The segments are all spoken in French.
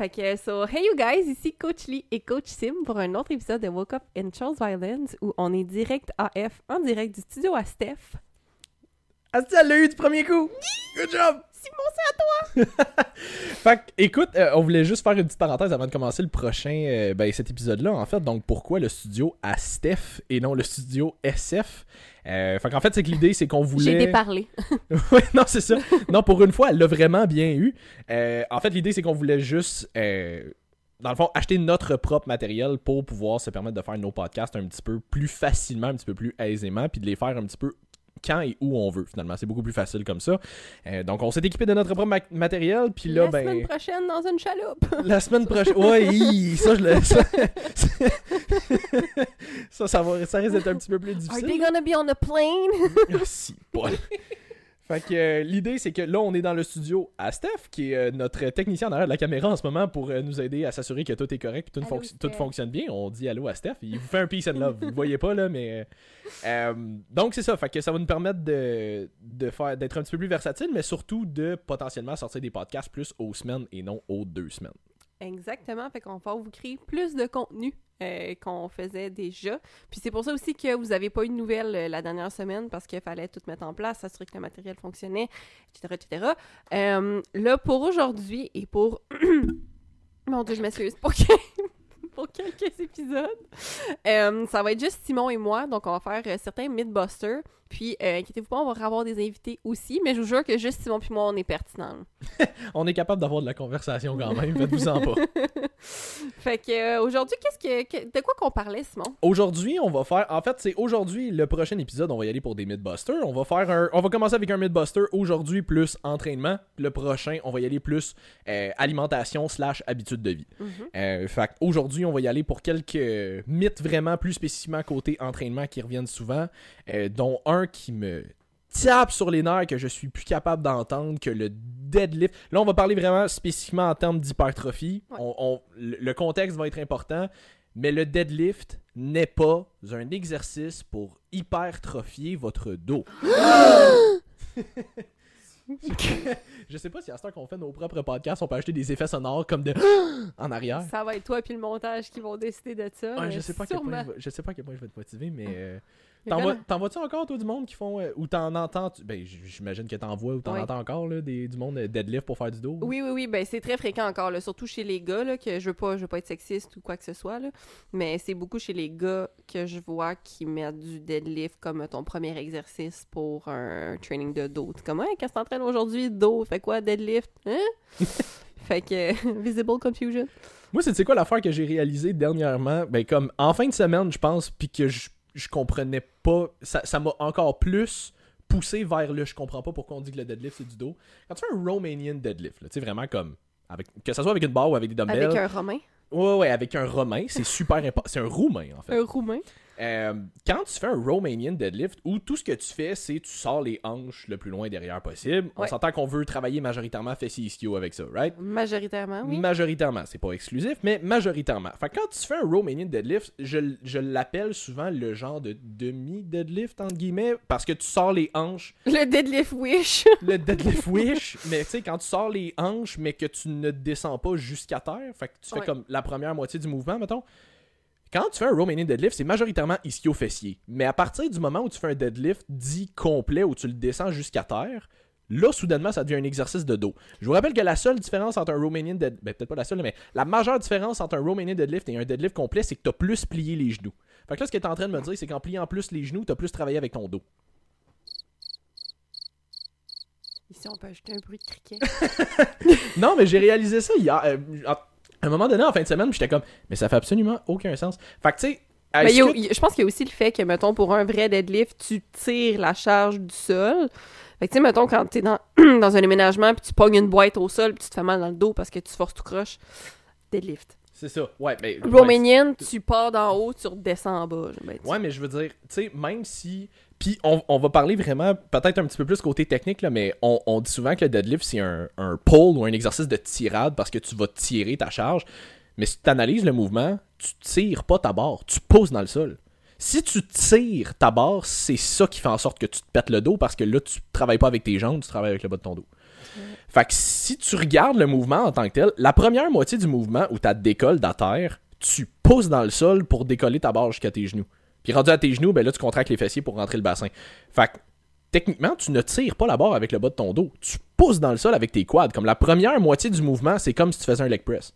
Fait so, hey you guys, ici Coach Lee et Coach Sim pour un autre épisode de Woke Up in Charles Islands où on est direct AF, en direct du studio à Steph. Asti, elle l'a eu du premier coup! Good job! Simon, c'est à toi! Fait que, écoute, euh, on voulait juste faire une petite parenthèse avant de commencer le prochain, euh, ben, cet épisode-là, en fait. Donc, pourquoi le studio à Steph et non le studio SF? Euh, fait qu'en fait, c'est que l'idée, c'est qu'on voulait... J'ai déparlé. ouais, non, c'est ça. Non, pour une fois, elle l'a vraiment bien eu. Euh, en fait, l'idée, c'est qu'on voulait juste, dans le fond, acheter notre propre matériel pour pouvoir se permettre de faire nos podcasts un petit peu plus facilement, un petit peu plus aisément, puis de les faire un petit peu quand et où on veut, finalement. C'est beaucoup plus facile comme ça. Euh, donc, on s'est équipé de notre propre ma- matériel, puis là, La ben... semaine prochaine dans une chaloupe. La semaine prochaine. Hi, ça, je le. Ça, ça, ça, va, ça risque d'être un petit peu plus Are difficile. they gonna be on a plane? Ah, si, bol. Fait que euh, l'idée, c'est que là, on est dans le studio à Steph, qui est euh, notre technicien en arrière de la caméra en ce moment pour euh, nous aider à s'assurer que tout est correct et tout, fonc- tout fonctionne bien. On dit allô à Steph. Il vous fait un peace and love. Vous le voyez pas, là, mais. donc, c'est ça. Fait que ça va nous permettre de, de faire d'être un petit peu plus versatile, mais surtout de potentiellement sortir des podcasts plus aux semaines et non aux deux semaines. Exactement, fait qu'on va vous créer plus de contenu euh, qu'on faisait déjà. Puis c'est pour ça aussi que vous n'avez pas eu de nouvelles euh, la dernière semaine parce qu'il fallait tout mettre en place, s'assurer que le matériel fonctionnait, etc., etc. Euh, là, pour aujourd'hui et pour... Mon Dieu, je m'excuse. Pour, pour quelques épisodes, ça va être juste Simon et moi. Donc, on va faire certains Mythbusters. Puis, euh, inquiétez-vous pas, on va avoir des invités aussi. Mais je vous jure que juste Simon puis moi, on est pertinents. On est capable d'avoir de la conversation quand même, faites-vous-en pas. Fait que euh, aujourd'hui, qu'est-ce que, que- de quoi qu'on parlait, Simon? Aujourd'hui, on va faire. En fait, c'est aujourd'hui le prochain épisode. On va y aller pour des Mythbusters. On va faire un. On va commencer avec un Mythbuster aujourd'hui plus entraînement. Le prochain, on va y aller plus euh, alimentation slash habitude de vie. Euh, fait aujourd'hui, on va y aller pour quelques mythes vraiment plus spécifiquement côté entraînement qui reviennent souvent, dont un qui me tape sur les nerfs que je suis plus capable d'entendre que le deadlift. Là, on va parler vraiment spécifiquement en termes d'hypertrophie. Ouais. On- on- le contexte va être important, mais le deadlift n'est pas un exercice pour hypertrophier votre dos. je sais pas si à ce temps qu'on fait nos propres podcasts, on peut acheter des effets sonores comme de en arrière. Ça va être toi puis le montage qui vont décider de ça. Ouais, je sais pas à quel point je, vais- je sais pas à quel point je vais te motiver, mais euh, Mais t'en vois- vois-tu encore toi du monde qui font euh, ou t'en entends tu- ben j'imagine que t'en vois ou t'en Ouais. entends encore là, des, du monde euh, deadlift pour faire du dos. Oui, oui, oui, ben c'est très fréquent encore, là, surtout chez les gars, là, que je veux pas, je veux pas être sexiste ou quoi que ce soit, là, mais c'est beaucoup chez les gars que je vois qui mettent du deadlift comme ton premier exercice pour un training de dos. Tu comme, ouais, qu'est-ce que t'entraînes aujourd'hui, dos, fait quoi, deadlift, hein? fait que, visible confusion. Moi, c'est quoi l'affaire que j'ai réalisée dernièrement, ben comme en fin de semaine, je pense, puis que je, je comprenais pas, ça ça m'a encore plus poussé vers le je comprends pas pourquoi on dit que le deadlift c'est du dos. Quand tu fais un Romanian deadlift, tu sais vraiment comme avec que ça soit avec une barre ou avec des dumbbells. Avec un romain, Ouais ouais, avec un romain, c'est super important, c'est un roumain en fait. un roumain. Euh, quand tu fais un Romanian deadlift où tout ce que tu fais, c'est tu sors les hanches le plus loin derrière possible, on Ouais. s'entend qu'on veut travailler majoritairement fessiers ischio avec ça, right? Majoritairement, oui. Majoritairement, c'est pas exclusif, mais majoritairement. Fait que quand tu fais un Romanian deadlift, je, je l'appelle souvent le genre de demi-deadlift, entre guillemets, parce que tu sors les hanches, Le deadlift wish. le deadlift wish, mais tu sais, quand tu sors les hanches, mais que tu ne descends pas jusqu'à terre, fait que tu fais comme la première moitié du mouvement, mettons. Quand tu fais un Romanian deadlift, c'est majoritairement ischio-fessier. Mais à partir du moment où tu fais un deadlift dit complet, où tu le descends jusqu'à terre, là, soudainement, ça devient un exercice de dos. Je vous rappelle que la seule différence entre un Romanian deadlift, ben, peut-être pas la seule, mais la majeure différence entre un Romanian deadlift et un deadlift complet, c'est que tu as plus plié les genoux. Fait que là, ce que tu es en train de me dire, c'est qu'en pliant plus les genoux, tu as plus travaillé avec ton dos. Ici, on peut ajouter un bruit de criquet. Non, mais j'ai réalisé ça hier. euh, à un moment donné, en fin de semaine, j'étais comme, mais ça fait absolument aucun sens. Fait que, tu sais, Mais y a- y je pense qu'il y a aussi le fait que, mettons, pour un vrai deadlift, tu tires la charge du sol. Fait que, tu sais, mettons, quand t'es dans, dans un déménagement, puis tu pognes une boîte au sol, puis tu te fais mal dans le dos parce que tu forces tout croche, deadlift. c'est ça. Ouais, mais. ouais, Romanian, tu pars d'en haut, tu redescends en bas. Ben, Ouais, mais je veux dire, tu sais, même si. Puis on, on va parler vraiment, peut-être un petit peu plus côté technique, là, mais on, on dit souvent que le deadlift, c'est un, un pull ou un exercice de tirade parce que tu vas tirer ta charge. Mais si tu analyses le mouvement, tu tires pas ta barre, tu poses dans le sol. Si tu tires ta barre, c'est ça qui fait en sorte que tu te pètes le dos parce que là, tu travailles pas avec tes jambes, tu travailles avec le bas de ton dos. Fait que si tu regardes le mouvement en tant que tel, la première moitié du mouvement où tu décolles de terre, tu pousses dans le sol pour décoller ta barre jusqu'à tes genoux. Puis rendu à tes genoux, ben là, tu contractes les fessiers pour rentrer le bassin. Fait que, techniquement, tu ne tires pas la barre avec le bas de ton dos. Tu pousses dans le sol avec tes quads. Comme la première moitié du mouvement, c'est comme si tu faisais un leg press.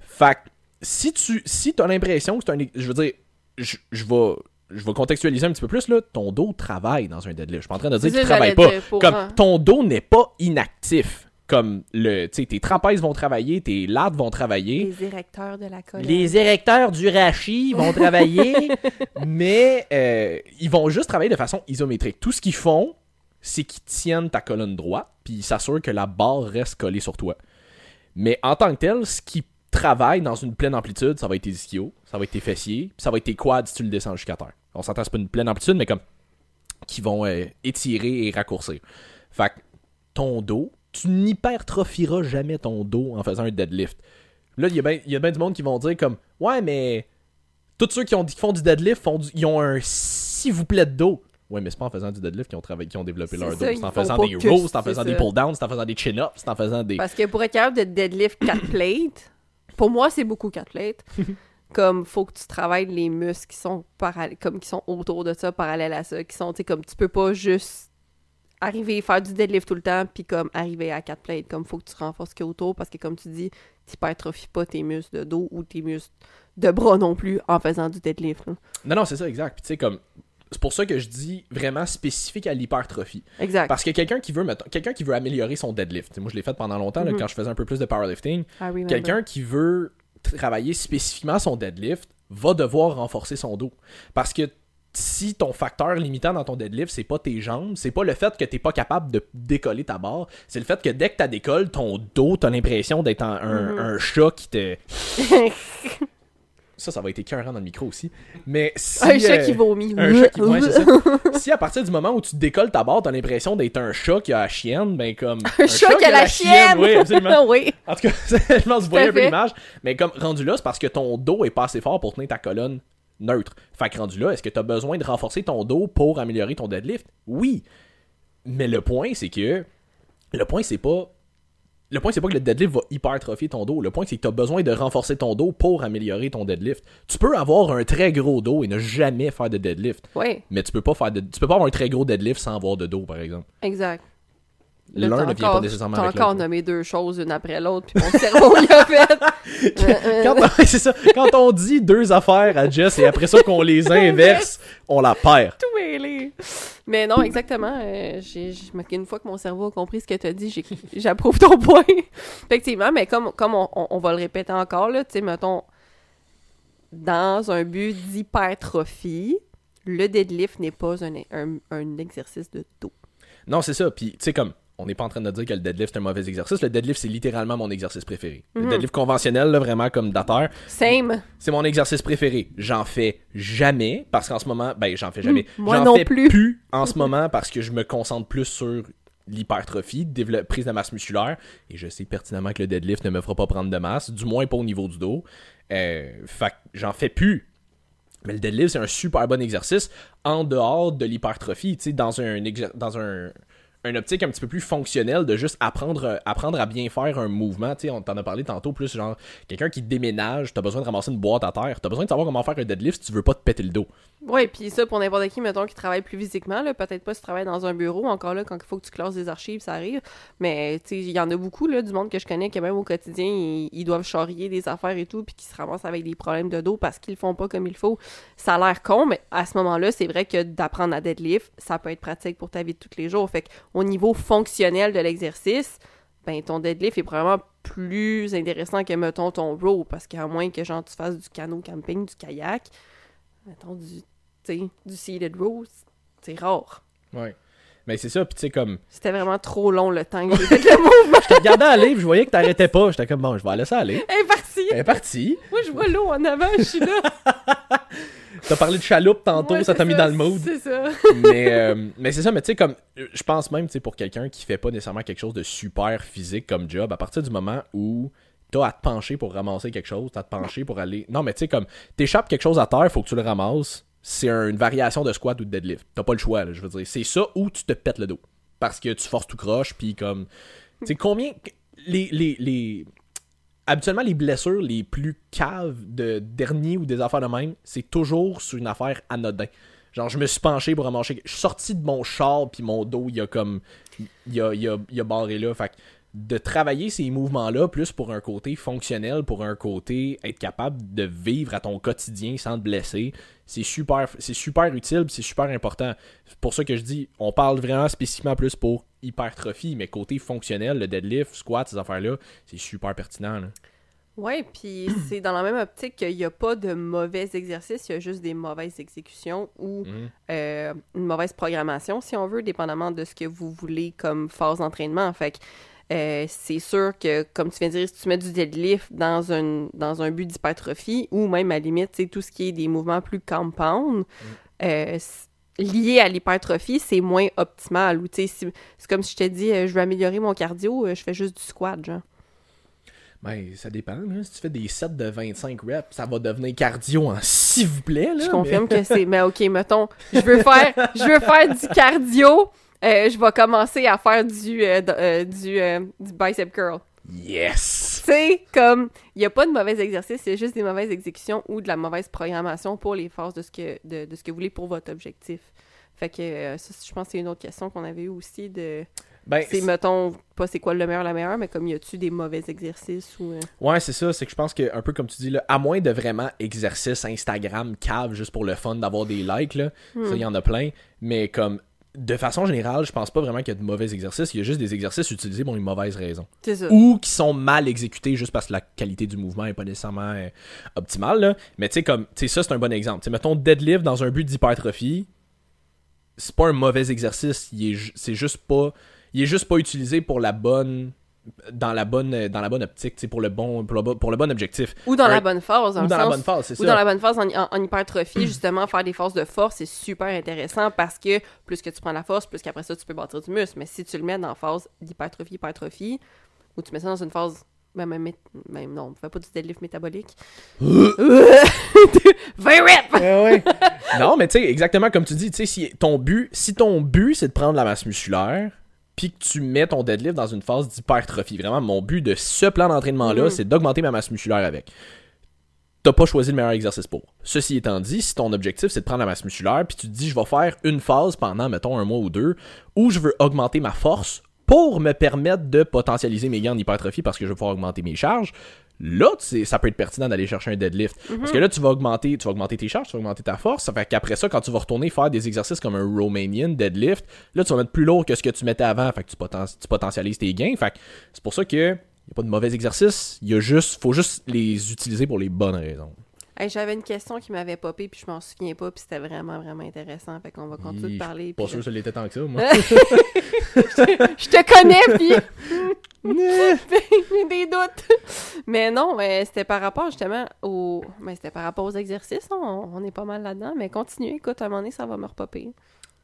Fait que, si tu si as l'impression que c'est un. Je veux dire, je, je vais je vais contextualiser un petit peu plus, là, ton dos travaille dans un deadlift. Je suis pas en train de dire qu'il travaille pas. Comme ton dos n'est pas inactif. Comme le, tes trapèzes vont travailler, tes lattes vont travailler. Les érecteurs de la colonne. Les érecteurs du rachis vont travailler, mais euh, ils vont juste travailler de façon isométrique. Tout ce qu'ils font, c'est qu'ils tiennent ta colonne droite, puis ils s'assurent que la barre reste collée sur toi. Mais en tant que tel, ce qui travaille dans une pleine amplitude, ça va être tes ischios, ça va être tes fessiers, puis ça va être tes quads si tu le descends jusqu'à terre. On s'entend, c'est pas une pleine amplitude, mais comme qui vont euh, étirer et raccourcir. Fait que ton dos, tu n'hypertrophieras jamais ton dos en faisant un deadlift. Là, il y a bien ben du monde qui vont dire comme Ouais, mais tous ceux qui, ont, qui font du deadlift font ils ont un s'il vous plaît de dos. Ouais, mais c'est pas en faisant du deadlift qu'ils ont, travaillé, qu'ils ont développé leur dos. C'est en faisant des rows, c'est en faisant des pull-downs, c'est en faisant des chin-ups, c'est en faisant des. Parce que pour être capable de deadlift 4 plates, pour moi, c'est beaucoup 4 plates. comme faut que tu travailles les muscles qui sont comme qui sont autour de ça parallèles à ça qui sont tu sais comme tu peux pas juste arriver faire du deadlift tout le temps puis comme arriver à quatre plates comme faut que tu renforces ce qui autour parce que comme tu dis tu hypertrophies pas tes muscles de dos ou tes muscles de bras non plus en faisant du deadlift non non c'est ça exact puis tu sais comme c'est pour ça que je dis vraiment spécifique à l'hypertrophie. Exact. Parce que quelqu'un qui veut quelqu'un qui veut améliorer son deadlift. Moi je l'ai fait pendant longtemps mm-hmm. quand je faisais un peu plus de powerlifting. quelqu'un qui veut travailler spécifiquement son deadlift va devoir renforcer son dos. Parce que si ton facteur limitant dans ton deadlift, c'est pas tes jambes, c'est pas le fait que t'es pas capable de décoller ta barre, c'est le fait que dès que tu décolles, ton dos, t'as l'impression d'être un, mm-hmm. un, chat qui te. Ça, ça va être écœurant dans le micro aussi. Mais si, un chat qui vomit. Un chat qui vomit, c'est ça. Si à partir du moment où tu décolles ta barre, t'as l'impression d'être un chat qui a la chienne, ben comme. Un, chat, qui a la, chienne! Oui, absolument. oui. En tout cas, je pense que vous voyez un peu l'image. Mais comme rendu là, c'est parce que ton dos est pas assez fort pour tenir ta colonne neutre. Fait que rendu là, est-ce que tu as besoin de renforcer ton dos pour améliorer ton deadlift? Oui. Mais le point, c'est que. Le point, c'est pas le point, c'est pas que le deadlift va hypertrophier ton dos. Le point, c'est que tu as besoin de renforcer ton dos pour améliorer ton deadlift. Tu peux avoir un très gros dos et ne jamais faire de deadlift. Oui. Mais tu peux pas faire de... tu peux pas avoir un très gros deadlift sans avoir de dos, par exemple. Exact. L'un ne vient pas nécessairement avec l'autre. encore nommé deux choses une après l'autre, puis mon cerveau il a fait. quand, c'est ça. Quand on dit deux affaires à Jess et après ça qu'on les inverse, on la perd. Tout mêlé. Mais non, exactement. Euh, j'ai, une fois que mon cerveau a compris ce que tu as dit, j'approuve ton point. Effectivement, mais comme, comme on, on, va le répéter encore, là, tu sais, mettons, dans un but d'hypertrophie, le deadlift n'est pas un, un, un exercice de dos. Non, c'est ça. Puis, tu sais, comme on n'est pas en train de dire que le deadlift est un mauvais exercice. Le deadlift, c'est littéralement mon exercice préféré. Le mhm. deadlift conventionnel, là, vraiment comme dateur. Same. C'est mon exercice préféré. J'en fais jamais parce qu'en ce moment, ben, j'en fais jamais. Hmm, moi j'en fais plus. en ce moment parce que je me concentre plus sur l'hypertrophie, prise de masse musculaire, et je sais pertinemment que le deadlift ne me fera pas prendre de masse, du moins pas au niveau du dos. Euh, fait j'en fais plus. Mais le deadlift, c'est un super bon exercice en dehors de l'hypertrophie. Tu sais, dans un, dans un, une optique un petit peu plus fonctionnelle de juste apprendre, apprendre à bien faire un mouvement. Tu sais, on t'en a parlé tantôt, plus genre quelqu'un qui déménage, t'as besoin de ramasser une boîte à terre, t'as besoin de savoir comment faire un deadlift si tu veux pas te péter le dos. Ouais, puis ça pour n'importe qui, mettons, qui travaille plus physiquement, peut-être pas si tu travailles dans un bureau, encore là, quand il faut que tu classes des archives, ça arrive. Mais tu sais, il y en a beaucoup là, du monde que je connais qui même au quotidien, ils, doivent charrier des affaires et tout, puis qui se ramassent avec des problèmes de dos parce qu'ils font pas comme il faut. Ça a l'air con, mais à ce moment-là, c'est vrai que d'apprendre à deadlift, ça peut être pratique pour ta vie de tous les jours. Fait au niveau fonctionnel de l'exercice, ben ton deadlift est probablement plus intéressant que mettons ton row parce qu'à moins que genre tu fasses du canot camping, du kayak, mettons du du seated row, c'est rare. Ouais. Mais c'est ça, puis tu sais, comme. C'était vraiment trop long le temps que j'ai fait le mouvement. je te regardais livre, je voyais que t'arrêtais pas. J'étais comme, bon, je vais laisser aller. Elle est partie. Elle est partie. Moi, je vois l'eau en avant, je suis là. T'as parlé de chaloupe tantôt, ça t'a mis dans le mood. C'est ça. mais euh, mais c'est ça, mais tu sais, comme. Je pense même, tu sais, pour quelqu'un qui fait pas nécessairement quelque chose de super physique comme job, à partir du moment où t'as à te pencher pour ramasser quelque chose, t'as à te pencher pour aller. Non, mais tu sais, comme. T'échappes quelque chose à terre, faut que tu le ramasses c'est une variation de squat ou de deadlift. T'as pas le choix, là, je veux dire. C'est ça ou tu te pètes le dos. parce que tu forces tout croche, puis comme. Tu sais, combien. Les, les, les. Habituellement, les blessures les plus caves de dernier ou des affaires de même, c'est toujours sur une affaire anodin. Genre, je me suis penché pour manger. Je suis sorti de mon char, puis mon dos, il a comme. Il a, il a, barré là. Fait de travailler ces mouvements-là plus pour un côté fonctionnel, pour un côté être capable de vivre à ton quotidien sans te blesser, c'est super, c'est super utile, c'est super important. C'est pour ça que je dis, on parle vraiment spécifiquement plus pour hypertrophie, mais côté fonctionnel, le deadlift, squat, ces affaires-là, c'est super pertinent. Là. Ouais, puis c'est dans la même optique qu'il n'y a pas de mauvais exercices, il y a juste des mauvaises exécutions ou Mhm. euh, une mauvaise programmation, si on veut, dépendamment de ce que vous voulez comme phase d'entraînement. Fait que euh, c'est sûr que, comme tu viens de dire, si tu mets du deadlift dans un, dans un but d'hypertrophie ou même à la limite, tu sais, tout ce qui est des mouvements plus compound, euh, c- liés à l'hypertrophie, c'est moins optimal. Ou tu sais, si- c'est comme si je t'ai dit, euh, je veux améliorer mon cardio, euh, je fais juste du squat, genre. Ben, ça dépend. Là. Si tu fais des sets de 25 reps, ça va devenir cardio en s'il vous plaît. Là, Je confirme que c'est. Mais ok, mettons, je veux faire, je veux faire du cardio. Euh, je vais commencer à faire du, euh, euh, du, du bicep curl. Yes! Tu sais, comme, il n'y a pas de mauvais exercice, c'est juste des mauvaises exécutions ou de la mauvaise programmation pour les phases de ce que, de, de ce que vous voulez pour votre objectif. Fait que ça, je pense que c'est une autre question qu'on avait eu aussi de. Ben, C'est, mettons, pas c'est quoi le meilleur, la meilleure, mais comme y a-tu des mauvais exercices ou. euh, Ouais, c'est ça. C'est que je pense que, un peu comme tu dis, là, à moins de vraiment exercice Instagram cave juste pour le fun d'avoir des likes, là, Hmm. ça, il y en a plein. Mais comme, de façon générale, je pense pas vraiment qu'il y a de mauvais exercices. Il y a juste des exercices utilisés pour une mauvaise raison. Ça. Ou qui sont mal exécutés juste parce que la qualité du mouvement est pas nécessairement euh, optimale. là. Mais tu sais, comme, tu sais, ça, c'est un bon exemple. Tu sais, mettons, deadlift dans un but d'hypertrophie, c'est pas un mauvais exercice. Il est c'est juste pas. Il est juste pas utilisé pour la bonne. Dans la bonne, dans la bonne optique, pour le bon, pour le, pour le bon objectif. Ou dans Un- la bonne phase, dans Ou dans la bonne phase, c'est Ou ça. dans la bonne phase en, en- en hypertrophie, justement, faire des forces de force, c'est super intéressant parce que plus que tu prends la force, plus qu'après ça, tu peux bâtir du muscle. Mais si tu le mets dans la phase d'hypertrophie, hypertrophie, ou tu mets ça dans une phase. Ben, même, mét- même non, fais pas du deadlift métabolique. 20 reps! Ouais, ouais. non, mais tu sais, exactement comme tu dis, tu sais, si ton but, si ton but c'est de prendre la masse musculaire, puis que tu mets ton deadlift dans une phase d'hypertrophie, vraiment, mon but de ce plan d'entraînement-là, Mhm. c'est d'augmenter ma masse musculaire avec. T'as pas choisi le meilleur exercice pour. Ceci étant dit, si ton objectif c'est de prendre la masse musculaire, puis tu te dis je vais faire une phase pendant, mettons, un mois ou deux, où je veux augmenter ma force pour me permettre de potentialiser mes gains en hypertrophie parce que je veux pouvoir augmenter mes charges, là, ça peut être pertinent d'aller chercher un deadlift. Parce que là, tu vas augmenter, tu vas augmenter tes charges, tu vas augmenter ta force. Ça fait qu'après ça, quand tu vas retourner faire des exercices comme un Romanian deadlift, là, tu vas mettre plus lourd que ce que tu mettais avant. Fait que tu, poten- tu potentialises tes gains. Fait que c'est pour ça que y a pas de mauvais exercices. Il y a juste, faut juste les utiliser pour les bonnes raisons. Hey, J'avais une question qui m'avait popé, puis je m'en souviens pas, puis c'était vraiment, vraiment intéressant. Fait qu'on va continuer Hi, de parler. Pas sûr que ça l'était tant que ça, moi. je te connais, puis j'ai des doutes. Mais non, euh, c'était par rapport justement au. Mais c'était par rapport aux exercices. hein. On, on est pas mal là-dedans. Mais continue, écoute, à un moment donné, ça va me repopper.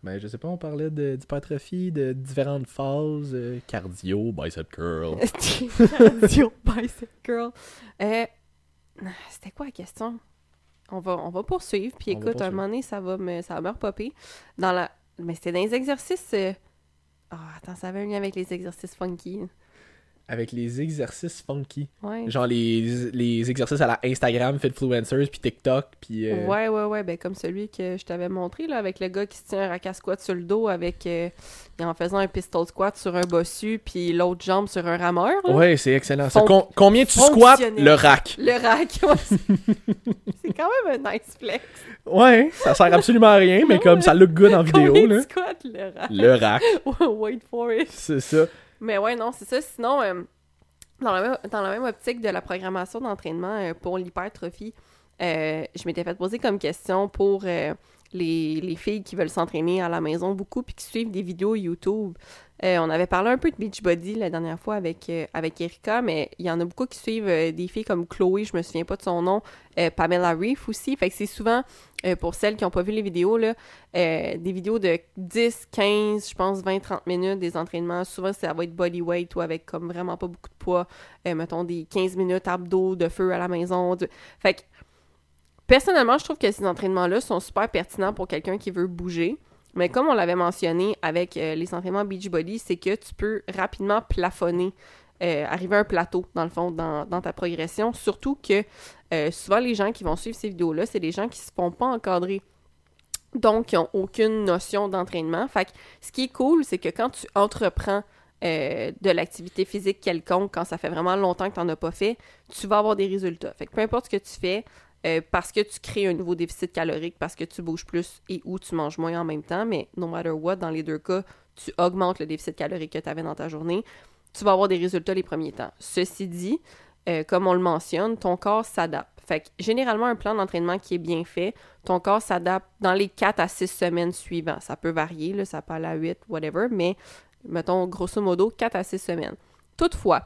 ben, je sais pas, on parlait de- d'hypertrophie, de différentes phases, euh, cardio, bicep curl. Cardio bicep curl. Euh, c'était quoi la question? On va, on va poursuivre. Puis On écoute, à un moment donné, ça va me, ça va me repopper. Dans la... Mais c'était dans les exercices. euh, Ah, attends, ça avait un lien avec les exercices funky. Avec les exercices funky. Ouais. Genre les, les exercices à la Instagram, Fitfluencers, puis TikTok, puis... euh, Ouais, ouais, ouais. Ben, comme celui que je t'avais montré, là, avec le gars qui se tient un rack squat sur le dos avec. euh, en faisant un pistol squat sur un bossu, puis l'autre jambe sur un rameur. là. Ouais, c'est excellent. ça. Fon- Com- combien tu squats le rack? Le rack, ouais, c'est quand même un nice flex. Ouais, ça sert absolument à rien, mais comme ça look good en vidéo, Combien là. tu squats le rack? Le rack, Wait for it. c'est ça. Mais ouais, non, c'est ça. Sinon, euh, dans, la même, dans la même optique de la programmation d'entraînement euh, pour l'hypertrophie, euh, je m'étais fait poser comme question pour euh, les, les filles qui veulent s'entraîner à la maison beaucoup puis qui suivent des vidéos YouTube. On avait parlé un peu de Beachbody la dernière fois avec, avec Erika, mais il y en a beaucoup qui suivent des filles comme Chloé, je me souviens pas de son nom, Pamela Reef aussi. Fait que c'est souvent, euh, pour celles qui n'ont pas vu les vidéos, là, euh, des vidéos de 10, 15, je pense 20, 30 minutes, des entraînements. Souvent, ça va être bodyweight ou avec comme vraiment pas beaucoup de poids. Euh, mettons des 15 minutes abdos de feu à la maison. Fait que, personnellement, je trouve que ces entraînements-là sont super pertinents pour quelqu'un qui veut bouger. Mais comme on l'avait mentionné avec les entraînements Beachbody, c'est que tu peux rapidement plafonner, euh, arriver à un plateau, dans le fond, dans, ta progression. Surtout que euh, souvent, les gens qui vont suivre ces vidéos-là, c'est des gens qui se font pas encadrer. Donc, qui n'ont aucune notion d'entraînement. Fait ce qui est cool, c'est que quand tu entreprends euh, de l'activité physique quelconque, quand ça fait vraiment longtemps que tu n'en as pas fait, tu vas avoir des résultats. Fait que peu importe ce que tu fais, parce que tu crées un nouveau déficit calorique, parce que tu bouges plus et ou tu manges moins en même temps, mais no matter what, dans les deux cas, tu augmentes le déficit calorique que tu avais dans ta journée, tu vas avoir des résultats les premiers temps. Ceci dit, euh, comme on le mentionne, ton corps s'adapte. Fait que généralement, un plan d'entraînement qui est bien fait, ton corps s'adapte dans les 4 à 6 semaines suivantes. Ça peut varier, là, ça peut aller à 8, whatever, mais mettons grosso modo 4 à 6 semaines. Toutefois,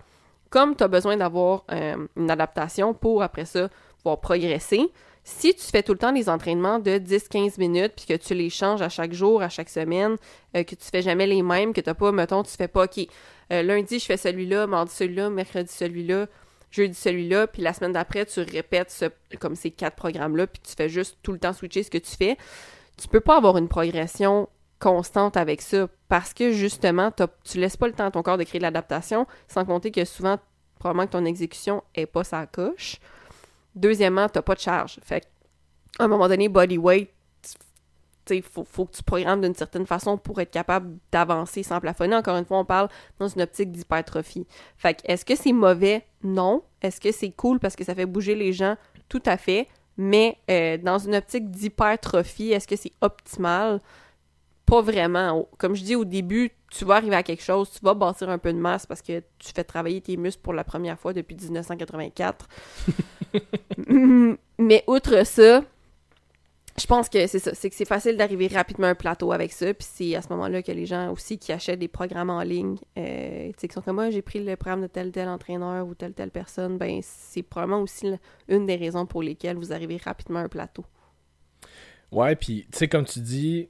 comme tu as besoin d'avoir euh, une adaptation pour après ça pouvoir progresser, si tu fais tout le temps des entraînements de 10-15 minutes, puis que tu les changes à chaque jour, à chaque semaine, euh, que tu fais jamais les mêmes, que tu pas, mettons, tu fais pas, OK, euh, lundi je fais celui-là, mardi celui-là, mercredi celui-là, jeudi celui-là, puis la semaine d'après, tu répètes comme ces quatre programmes-là, puis tu fais juste tout le temps switcher ce que tu fais, tu peux pas avoir une progression constante avec ça parce que justement, tu laisses pas le temps à ton corps de créer de l'adaptation, sans compter que souvent, probablement que ton exécution est pas sa coche. Deuxièmement, tu pas de charge. Fait à un moment donné, body weight, il faut, faut, que tu programmes d'une certaine façon pour être capable d'avancer sans plafonner. Encore une fois, on parle dans une optique d'hypertrophie. Fait est-ce que c'est mauvais? Non. Est-ce que c'est cool parce que ça fait bouger les gens? Tout à fait. Mais euh, dans une optique d'hypertrophie, est-ce que c'est optimal? Pas vraiment. Comme je dis au début, tu vas arriver à quelque chose, tu vas bâtir un peu de masse parce que tu fais travailler tes muscles pour la première fois depuis 1984. Mais outre ça, je pense que c'est ça, c'est que c'est facile d'arriver rapidement à un plateau avec ça, puis c'est à ce moment-là que les gens aussi qui achètent des programmes en ligne, euh, tu sais, qui sont comme moi, j'ai pris le programme de tel tel entraîneur ou telle telle personne, ben c'est probablement aussi une des raisons pour lesquelles vous arrivez rapidement à un plateau. Ouais, puis tu sais comme tu dis,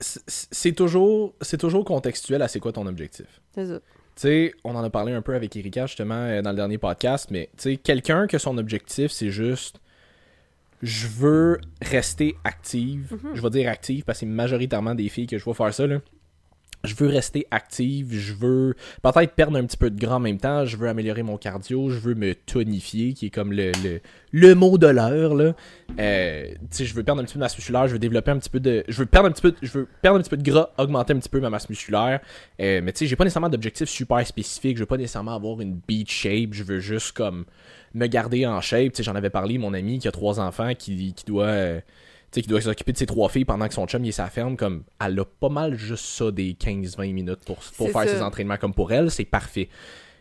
c'est toujours c'est toujours contextuel à c'est quoi ton objectif. C'est ça. Tu sais, on en a parlé un peu avec Erika justement euh, dans le dernier podcast, mais tu sais, quelqu'un que son objectif c'est juste je veux rester active. Mm-hmm. Je vais dire active parce que c'est majoritairement des filles que je vois faire ça là je veux rester active, je veux peut-être perdre un petit peu de gras en même temps, je veux améliorer mon cardio, je veux me tonifier, qui est comme le, le, mot de l'heure. Là. Euh, je veux perdre un petit peu de masse musculaire, je veux développer un petit peu de. Je veux perdre un petit peu de, je veux perdre un petit peu de gras, augmenter un petit peu ma masse musculaire. Euh, mais tu sais, j'ai pas nécessairement d'objectif super spécifique, je veux pas nécessairement avoir une beat shape, je veux juste comme me garder en shape. J'en avais parlé, mon ami qui a trois enfants qui, qui doit. Euh, qui doit s'occuper de ses trois filles pendant que son chum il est sa ferme, comme elle a pas mal juste ça des 15-20 minutes pour, pour faire ses entraînements comme pour elle, c'est parfait.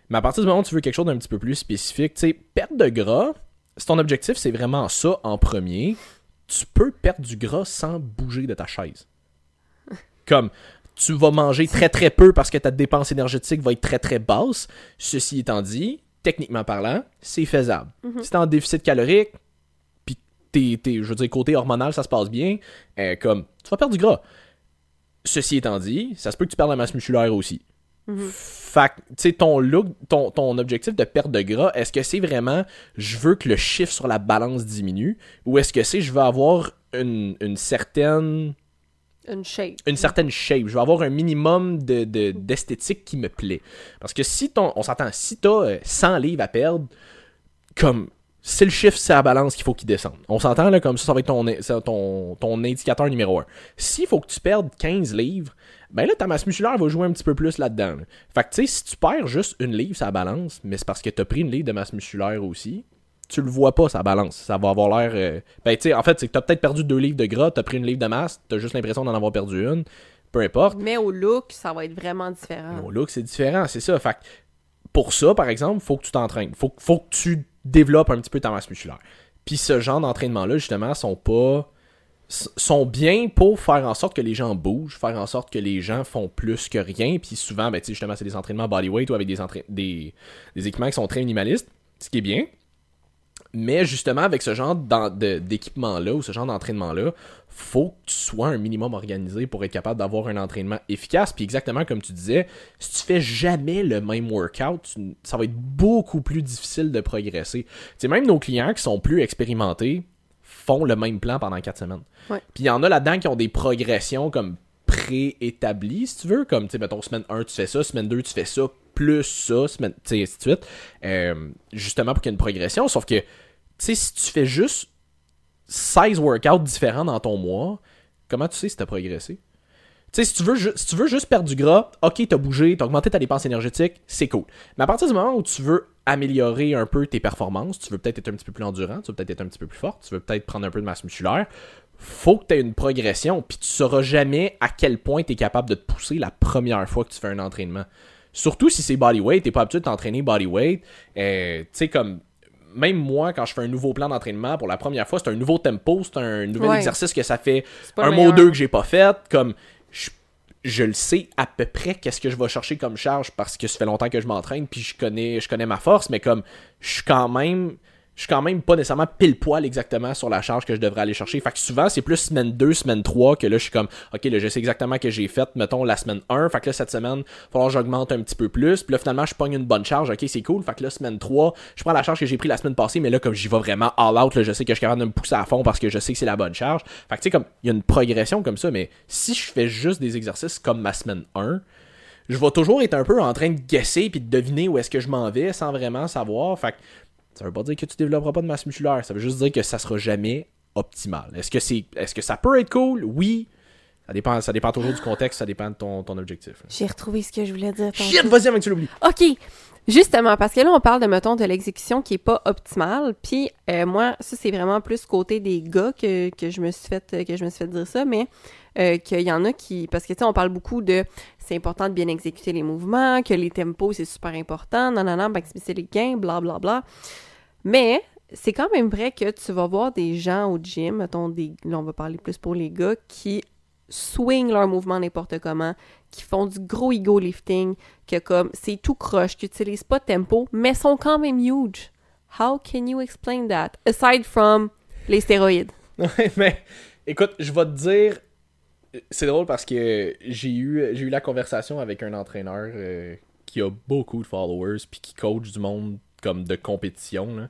Mais à partir du moment où tu veux quelque chose d'un petit peu plus spécifique, tu sais, perte de gras, si ton objectif c'est vraiment ça en premier, tu peux perdre du gras sans bouger de ta chaise. Comme tu vas manger très très peu parce que ta dépense énergétique va être très très basse. Ceci étant dit, techniquement parlant, c'est faisable. Mm-hmm. Si tu en déficit calorique, je veux dire, côté hormonal, ça se passe bien. Euh, comme, tu vas perdre du gras. Ceci étant dit, ça se peut que tu perdes la masse musculaire aussi. Mm-hmm. Fait tu sais, ton look, ton, ton objectif de perte de gras, est-ce que c'est vraiment je veux que le chiffre sur la balance diminue ou est-ce que c'est je veux avoir une, certaine. Une shape. Une certaine shape. Je veux avoir un minimum d'esthétique de, d'esthétique qui me plaît. Parce que si ton. On s'entend, si t'as 100 euh, livres à perdre, comme c'est le chiffre, c'est la balance qu'il faut qu'il descende. On s'entend là comme ça, ça va être ton, ton, ton indicateur numéro 1. S'il faut que tu perdes 15 livres, ben là, ta masse musculaire va jouer un petit peu plus là-dedans. Fait que tu sais, si tu perds juste une livre, ça balance, mais c'est parce que tu as pris une livre de masse musculaire aussi, tu le vois pas, ça balance. Ça va avoir l'air. Euh, ben tu sais, en fait, c'est que tu as peut-être perdu deux livres de gras, tu as pris une livre de masse, tu as juste l'impression d'en avoir perdu une. Peu importe. Mais au look, ça va être vraiment différent. au look, c'est différent, c'est ça. Fait que pour ça, par exemple, faut que tu t'entraînes. Faut, faut que tu développe un petit peu ta masse musculaire. Puis ce genre d'entraînement-là, justement, sont pas sont bien pour faire en sorte que les gens bougent, faire en sorte que les gens font plus que rien. Puis souvent, ben, justement, c'est des entraînements bodyweight ou avec des, des, des équipements qui sont très minimalistes, ce qui est bien. Mais justement, avec ce genre d'équipement-là ou ce genre d'entraînement-là, faut que tu sois un minimum organisé pour être capable d'avoir un entraînement efficace. Puis exactement comme tu disais, si tu fais jamais le même workout, ça va être beaucoup plus difficile de progresser. Tu sais, même nos clients qui sont plus expérimentés font le même plan pendant quatre semaines. Puis il y en a là-dedans qui ont des progressions comme préétabli, si tu veux. Comme, tu sais, mettons, semaine 1, tu fais ça, semaine 2, tu fais ça, plus ça, semaine, tu sais, ainsi de suite. Euh, justement pour qu'il y ait une progression. Sauf que, sais, si tu fais juste 16 workouts différents dans ton mois, comment tu sais si t'as progressé? Tu sais, si tu, veux si tu veux juste perdre du gras, ok, t'as bougé, t'as augmenté ta dépense énergétique, c'est cool. Mais à partir du moment où tu veux améliorer un peu tes performances, tu veux peut-être être un petit peu plus endurant, tu veux peut-être être un petit peu plus fort, tu veux peut-être prendre un peu de masse musculaire, faut que tu aies une progression, puis tu sauras jamais à quel point tu es capable de te pousser la première fois que tu fais un entraînement. Surtout si c'est bodyweight, t'es pas habitué de t'entraîner bodyweight. Euh, tu sais, comme même moi, quand je fais un nouveau plan d'entraînement pour la première fois, c'est un nouveau tempo, c'est un nouvel Ouais. exercice que ça fait un le mot meilleur. deux que j'ai pas fait. Comme je, je le sais à peu près qu'est-ce que je vais chercher comme charge parce que ça fait longtemps que je m'entraîne puis je connais je connais ma force, mais comme je suis quand même je suis quand même pas nécessairement pile poil exactement sur la charge que je devrais aller chercher. Fait que souvent, c'est plus semaine 2, semaine 3 que là, je suis comme, OK, là, je sais exactement que j'ai fait, mettons, la semaine 1. Fait que là, cette semaine, il falloir que j'augmente un petit peu plus. Puis là, finalement, je pogne une bonne charge. OK, c'est cool. Fait que là, semaine 3, je prends la charge que j'ai pris la semaine passée, mais là, comme j'y vais vraiment all out, là, je sais que je suis capable de me pousser à fond parce que je sais que c'est la bonne charge. Fait que tu sais, comme, il y a une progression comme ça, mais si je fais juste des exercices comme ma semaine 1, je vais toujours être un peu en train de guesser puis de deviner où est-ce que je m'en vais sans vraiment savoir. Fait que ça veut pas dire que tu développeras pas de masse musculaire, ça veut juste dire que ça sera jamais optimal. Est-ce que c'est est-ce que ça peut être cool? Oui. Ça dépend ça dépend toujours du contexte, ça dépend de ton, ton objectif. J'ai retrouvé ce que je voulais dire. Shit, vas-y avant que tu l'oublies. OK. Justement, parce que là, on parle de, mettons, de l'exécution qui est pas optimale. Puis, euh, moi, ça, c'est vraiment plus côté des gars que, que je me suis fait que je me suis fait dire ça, mais euh, qu'il y en a qui... Parce que, tu sais, on parle beaucoup de... C'est important de bien exécuter les mouvements, que les tempos, c'est super important, non, non, non, maximiser les gains, bla, bla, bla. Mais c'est quand même vrai que tu vas voir des gens au gym, mettons, des, là, on va parler plus pour les gars, qui swing leur mouvement n'importe comment, qui font du gros ego lifting, que comme c'est tout croche, qui utilisent pas de tempo, mais sont quand même huge. How can you explain that? Aside from les stéroïdes. Mais écoute, je vais te dire c'est drôle parce que j'ai eu j'ai eu la conversation avec un entraîneur euh, qui a beaucoup de followers puis qui coach du monde comme de compétition là.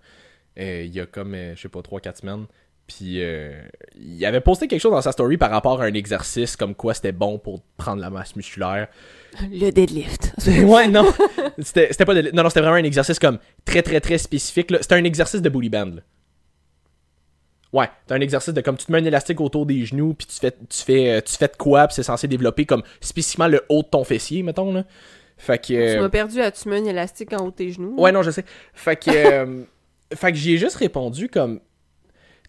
Euh, il y a comme euh, je sais pas 3 4 semaines puis euh, il avait posté quelque chose dans sa story par rapport à un exercice comme quoi c'était bon pour prendre la masse musculaire. Le deadlift. ouais, non. C'était pas de- non non, c'était vraiment un exercice comme très très très spécifique. C'était un exercice de booty band. là. Ouais, t'as un exercice de comme tu te mets un élastique autour des genoux puis tu fais tu fais tu fais de quoi puis c'est censé développer comme spécifiquement le haut de ton fessier mettons là. Fait que Tu euh, m'as perdu à tu mets un élastique en haut de tes genoux? Ouais, non, je sais. Fait que euh, fait que j'y ai juste répondu comme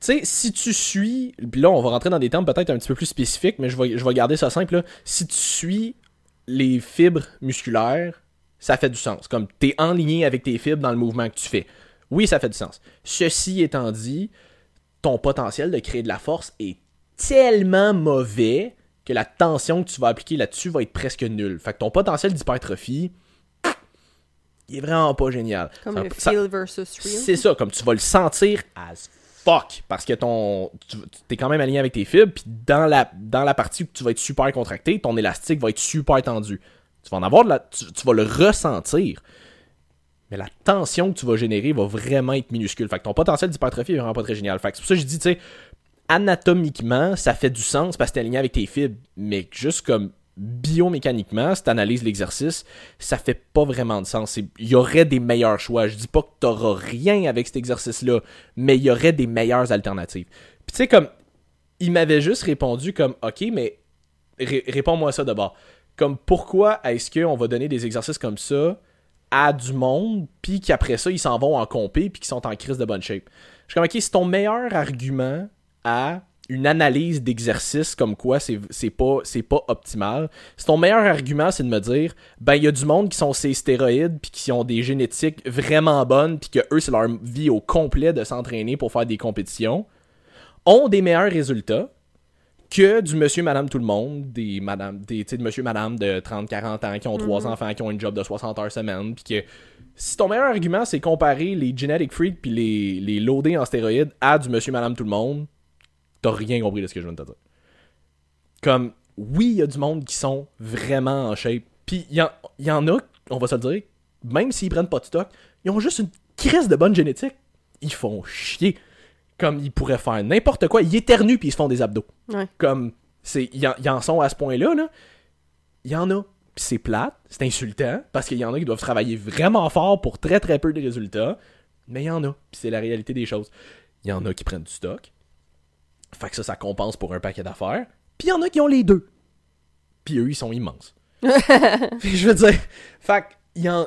tu sais, si tu suis, puis là on va rentrer dans des termes peut-être un petit peu plus spécifiques, mais je vais, je vais garder ça simple. là. Si tu suis les fibres musculaires, ça fait du sens. Comme t'es en ligne avec tes fibres dans le mouvement que tu fais. Oui, ça fait du sens. Ceci étant dit, ton potentiel de créer de la force est tellement mauvais que la tension que tu vas appliquer là-dessus va être presque nulle. Fait que ton potentiel d'hypertrophie, il est vraiment pas génial. Comme Ça- le ça- feel versus real. c'est ça, comme tu vas le sentir as fuck. Parce que ton. Tu es quand même aligné avec tes fibres, puis dans la, dans la partie où tu vas être super contracté, ton élastique va être super tendu. Tu vas en avoir de la. Tu, tu vas le ressentir. Mais la tension que tu vas générer va vraiment être minuscule. Fait que ton potentiel d'hypertrophie est vraiment pas très génial. Fait que c'est pour ça que je dis, tu sais, anatomiquement, ça fait du sens parce que t'es aligné avec tes fibres. Mais juste comme biomécaniquement, si t'analyses l'exercice, ça fait pas vraiment de sens. Il y aurait des meilleurs choix. Je dis pas que t'auras rien avec cet exercice-là, mais il y aurait des meilleures alternatives. Puis tu sais, comme, il m'avait juste répondu comme, ok, mais ré- réponds-moi ça d'abord. Comme, pourquoi est-ce qu'on va donner des exercices comme ça à du monde, puis qu'après ça, ils s'en vont en compé, puis qu'ils sont en crise de bonne shape? Je suis comme, ok, c'est ton meilleur argument à une analyse d'exercice comme quoi c'est c'est pas c'est pas optimal. C'est ton meilleur argument, c'est de me dire ben il y a du monde qui sont ces stéroïdes puis qui ont des génétiques vraiment bonnes puis que eux c'est leur vie au complet de s'entraîner pour faire des compétitions ont des meilleurs résultats que du monsieur madame tout le monde, des madame des tu sais, de monsieur madame de 30 40 ans qui ont trois enfants qui ont une job de 60 heures semaine puis que si ton meilleur argument c'est comparer les genetic freaks puis les les loadés en stéroïdes à du monsieur madame tout le monde, t'as rien compris de ce que je viens de te dire. Comme, oui, il y a du monde qui sont vraiment en shape. Puis, il y, y en a, on va se le dire, même s'ils prennent pas de stock, ils ont juste une crise de bonne génétique. Ils font chier. Comme, ils pourraient faire n'importe quoi. Ils éternuent puis ils se font des abdos. Ouais. Comme, C'est, ils en, ils en sont à ce point-là, là. Il y en a. Puis c'est plate, c'est insultant, parce qu'il y en a qui doivent travailler vraiment fort pour très très peu de résultats. Mais il y en a. Puis c'est la réalité des choses. Il y en a qui prennent du stock. Fait que ça, ça compense pour un paquet d'affaires. Puis il y en a qui ont les deux. Puis eux, ils sont immenses. je veux dire, fait y en-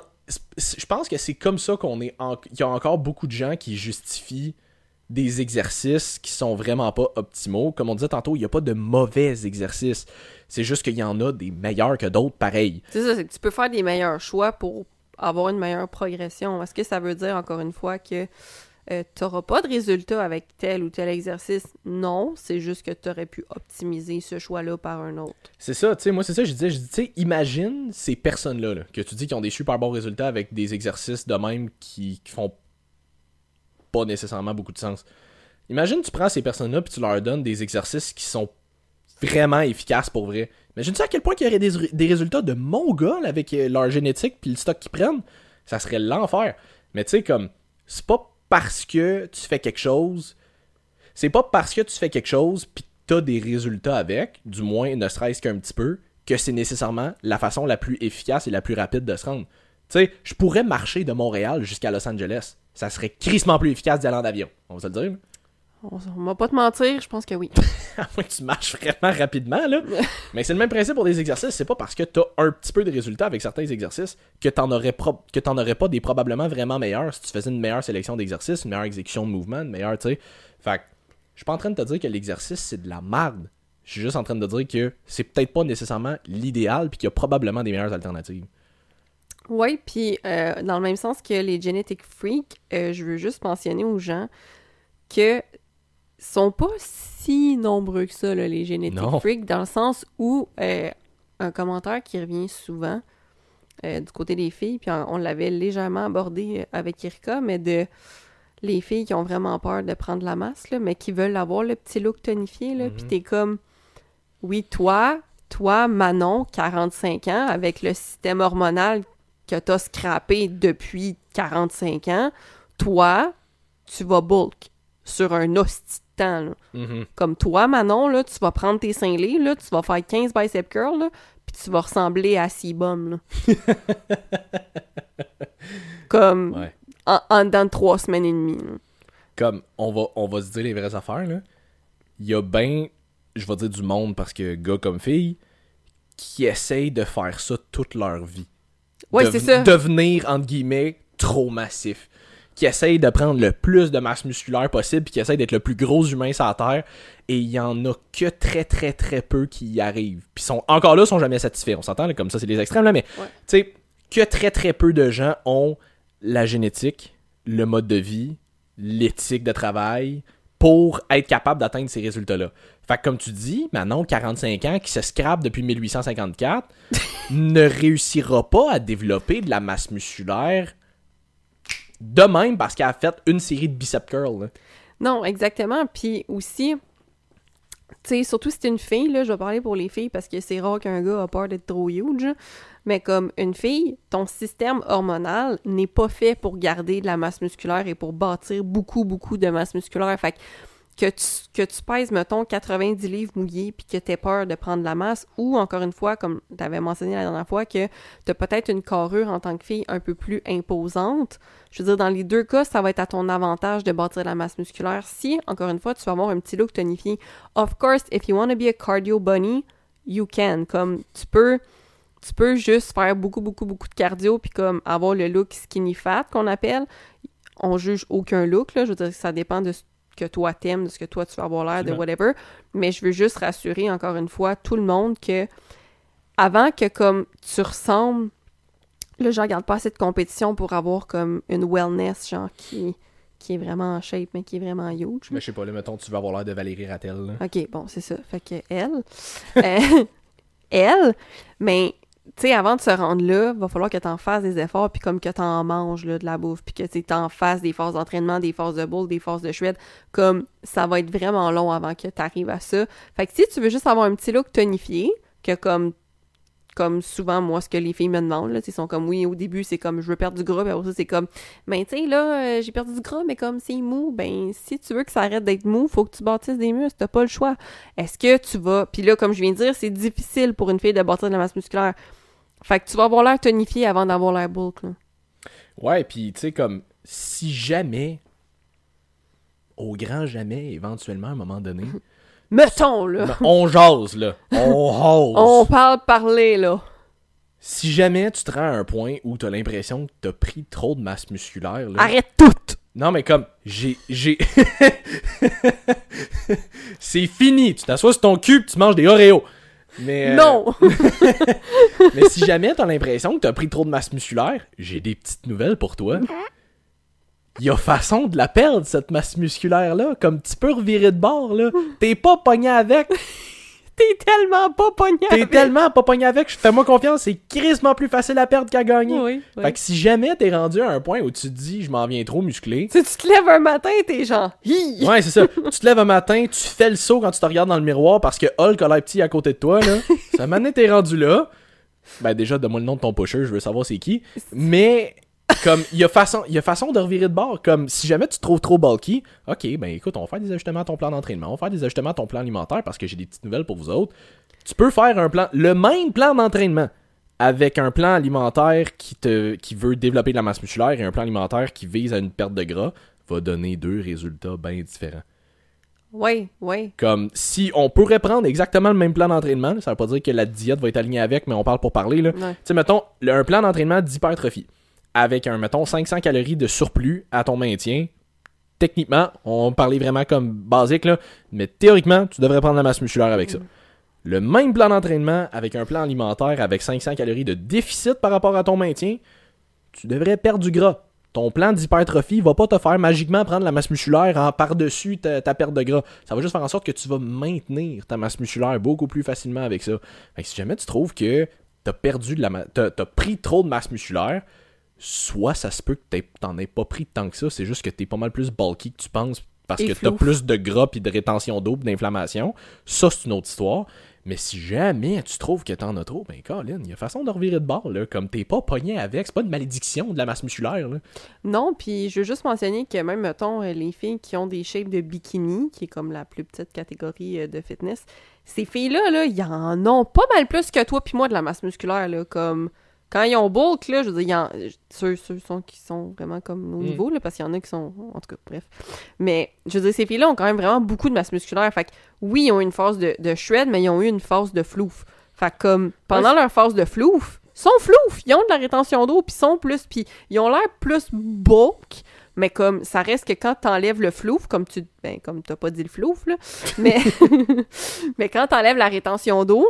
je pense que c'est comme ça qu'on est. en- Il y a encore beaucoup de gens qui justifient des exercices qui sont vraiment pas optimaux. Comme on disait tantôt, il n'y a pas de mauvais exercices. C'est juste qu'il y en a des meilleurs que d'autres, pareil. C'est ça, c'est que tu peux faire des meilleurs choix pour avoir une meilleure progression. Est-ce que ça veut dire, encore une fois, que tu n'auras pas de résultat avec tel ou tel exercice? Non, c'est juste que tu aurais pu optimiser ce choix-là par un autre. C'est ça, tu sais, moi c'est ça, je disais, je dis, tu sais, imagine ces personnes-là, là, que tu dis qui ont des super bons résultats avec des exercices de même qui, qui font pas nécessairement beaucoup de sens. Imagine, tu prends ces personnes-là puis tu leur donnes des exercices qui sont vraiment efficaces pour vrai. Imagine-tu à quel point il y aurait des, des résultats de mongol avec euh, leur génétique puis le stock qu'ils prennent? Ça serait l'enfer. Mais tu sais, comme, c'est pas parce que tu fais quelque chose, c'est pas parce que tu fais quelque chose puis t'as des résultats avec, du moins ne serait-ce qu'un petit peu, que c'est nécessairement la façon la plus efficace et la plus rapide de se rendre. Tu sais, je pourrais marcher de Montréal jusqu'à Los Angeles. Ça serait crissement plus efficace d'y aller en avion. On va se le dire. On, on va pas te mentir, je pense que oui. À moins que tu marches vraiment rapidement, là. Mais c'est le même principe pour des exercices. C'est pas parce que t'as un petit peu de résultats avec certains exercices que t'en aurais, pro- que t'en aurais pas des probablement vraiment meilleurs si tu faisais une meilleure sélection d'exercices, une meilleure exécution de mouvement, une meilleure, tu sais. Fait que, je suis pas en train de te dire que l'exercice, c'est de la merde. Je suis juste en train de te dire que c'est peut-être pas nécessairement l'idéal puis qu'il y a probablement des meilleures alternatives. Oui, puis euh, dans le même sens que les genetic freaks, euh, je veux juste mentionner aux gens que sont pas si nombreux que ça, là, les genetic Non. freaks, dans le sens où euh, un commentaire qui revient souvent euh, du côté des filles, puis on, on l'avait légèrement abordé euh, avec Erika, mais de les filles qui ont vraiment peur de prendre la masse, là, mais qui veulent avoir le petit look tonifié, là, puis Mhm. t'es comme, oui, toi, toi, Manon, 45 ans, avec le système hormonal que t'as scrappé depuis 45 ans, toi, tu vas bulk sur un hostie temps, là. Mhm. Comme toi, Manon, là, tu vas prendre tes cinglés, là, tu vas faire 15 bicep curls, là, puis tu vas ressembler à Seabum, là. Comme Ouais. en, de trois semaines et demie. là. comme on va on va se dire les vraies affaires là. Il y a ben je vais dire du monde parce que gars comme filles qui essayent de faire ça toute leur vie. Ouais, c'est ça. Devenir entre guillemets trop massif. Qui essayent de prendre le plus de masse musculaire possible puis qui essayent d'être le plus gros humain sur la terre et il y en a que très très très peu qui y arrivent. Puis sont encore là sont jamais satisfaits. On s'entend comme ça c'est les extrêmes là mais Ouais. tu sais que très très peu de gens ont la génétique, le mode de vie, l'éthique de travail pour être capable d'atteindre ces résultats-là. Fait que comme tu dis, Manon, 45 ans, qui se scrape depuis 1854, ne réussira pas à développer de la masse musculaire de même parce qu'elle a fait une série de bicep curls. Non, exactement. Puis aussi, tu sais, surtout si c'est une fille, là, je vais parler pour les filles parce que c'est rare qu'un gars a peur d'être trop huge. Mais comme une fille, ton système hormonal n'est pas fait pour garder de la masse musculaire et pour bâtir beaucoup, beaucoup de masse musculaire. Fait que que tu, que tu pèses, mettons, 90 livres mouillés puis que tu peur de prendre la masse, ou encore une fois, comme tu avais mentionné la dernière fois, que tu as peut-être une carrure en tant que fille un peu plus imposante. Je veux dire, dans les deux cas, ça va être à ton avantage de bâtir la masse musculaire. Si, encore une fois, tu vas avoir un petit look tonifié, of course, if you want to be a cardio bunny, you can. Comme, tu peux tu peux juste faire beaucoup, beaucoup, beaucoup de cardio puis comme avoir le look skinny fat qu'on appelle. On juge aucun look, là. Je veux dire, ça dépend de que toi t'aimes, de ce que toi tu vas avoir l'air, de whatever. Mais je veux juste rassurer encore une fois tout le monde que avant que comme tu ressembles, là, je regarde pas assez de compétition pour avoir comme une wellness, genre qui, qui est vraiment en shape, mais qui est vraiment huge. Mais je sais pas, là, mettons, tu vas avoir l'air de Valérie Rattel. là. OK, bon, c'est ça. Fait que elle, euh, elle, mais tu sais, avant de se rendre là, va falloir que tu en fasses des efforts, puis comme que tu en manges là, de la bouffe, puis que tu en fasses des phases d'entraînement, des phases de boule, des phases de shred, comme ça va être vraiment long avant que tu arrives à ça. Fait que si tu veux juste avoir un petit look tonifié, que comme comme souvent, moi, ce que les filles me demandent, là, ils sont comme, oui, au début, c'est comme, je veux perdre du gras, puis après ça, c'est comme, ben, tu sais, là, euh, j'ai perdu du gras, mais comme c'est mou, ben, si tu veux que ça arrête d'être mou, faut que tu bâtisses des muscles, t'as pas le choix. Est-ce que tu vas, puis là, comme je viens de dire, c'est difficile pour une fille de bâtir de la masse musculaire. Fait que tu vas avoir l'air tonifié avant d'avoir l'air bulk, là. Ouais, puis tu sais, comme, si jamais, au grand jamais, éventuellement, à un moment donné, Mettons, là. ben, on jase, là. On jase. On parle parler, là. Si jamais tu te rends à un point où t'as l'impression que t'as pris trop de masse musculaire, là. Arrête tout! Non, mais comme, j'ai. j'ai... c'est fini. Tu t'assois sur ton cul pis tu manges des Oreos. Mais, euh, Non! mais si jamais t'as l'impression que t'as pris trop de masse musculaire, j'ai des petites nouvelles pour toi. Il y a façon de la perdre, cette masse musculaire-là. Comme tu peux revirer de bord, là. T'es pas pogné avec. T'es tellement pas pogné T'es avec. tellement pas pogné avec. Fais-moi confiance, c'est crissement plus facile à perdre qu'à gagner. Oui, oui. Fait que si jamais t'es rendu à un point où tu te dis, je m'en viens trop musclé. Tu tu te lèves un matin, t'es genre, hi! Ouais, c'est ça. tu te lèves un matin, tu fais le saut quand tu te regardes dans le miroir parce que Hulk a l'air petit à côté de toi, là. Ça m'a t'es rendu là. Ben, déjà, donne-moi le nom de ton pusher, je veux savoir c'est qui. Mais, comme, il y a façon, il y a façon de revirer de bord. Comme, si jamais tu te trouves trop bulky, ok, ben écoute, on va faire des ajustements à ton plan d'entraînement, on va faire des ajustements à ton plan alimentaire parce que j'ai des petites nouvelles pour vous autres. Tu peux faire un plan, le même plan d'entraînement avec un plan alimentaire qui te qui veut développer de la masse musculaire et un plan alimentaire qui vise à une perte de gras va donner deux résultats bien différents. Ouais, ouais. Comme si on pourrait prendre exactement le même plan d'entraînement, ça veut pas dire que la diète va être alignée avec, mais on parle pour parler là. Tu sais mettons le- un plan d'entraînement d'hypertrophie avec un mettons 500 calories de surplus à ton maintien. Techniquement, on parlait vraiment comme basique là, mais théoriquement, tu devrais prendre la masse musculaire avec ça. Le même plan d'entraînement avec un plan alimentaire avec 500 calories de déficit par rapport à ton maintien, tu devrais perdre du gras. Ton plan d'hypertrophie va pas te faire magiquement prendre la masse musculaire par-dessus ta, perte de gras. Ça va juste faire en sorte que tu vas maintenir ta masse musculaire beaucoup plus facilement avec ça. Fait que si jamais tu trouves que t'as perdu de la t'as, t'as pris trop de masse musculaire, soit ça se peut que t'en aies pas pris tant que ça, c'est juste que t'es pas mal plus bulky que tu penses parce Et que t'as plus de gras puis de rétention d'eau d'inflammation. Ça, c'est une autre histoire. Mais si jamais tu trouves que t'en as trop, ben Colin, il y a façon de revirer de bord, là. Comme t'es pas pogné avec, c'est pas une malédiction de la masse musculaire, là. Non, puis je veux juste mentionner que même, mettons, euh, les filles qui ont des shapes de bikini, qui est comme la plus petite catégorie euh, de fitness, ces filles-là, là, ils en ont pas mal plus que toi puis moi de la masse musculaire, là, comme... Quand ils ont bulk, là, je veux dire, en- ceux, ceux sont, qui sont vraiment comme au Mm. niveau, là, parce qu'il y en a qui sont... En tout cas, bref. Mais, je veux dire, ces filles-là ont quand même vraiment beaucoup de masse musculaire. Fait que, oui, ils ont eu une phase de, de shred, mais ils ont eu une phase de flouf. Fait que, comme, pendant leur phase de flouf, ils sont flouf! Ils ont de la rétention d'eau, puis ils sont plus... Puis ils ont l'air plus bulk, mais comme, ça reste que quand t'enlèves le flouf, comme tu... Ben, comme t'as pas dit le flouf, là, mais... mais quand t'enlèves la rétention d'eau,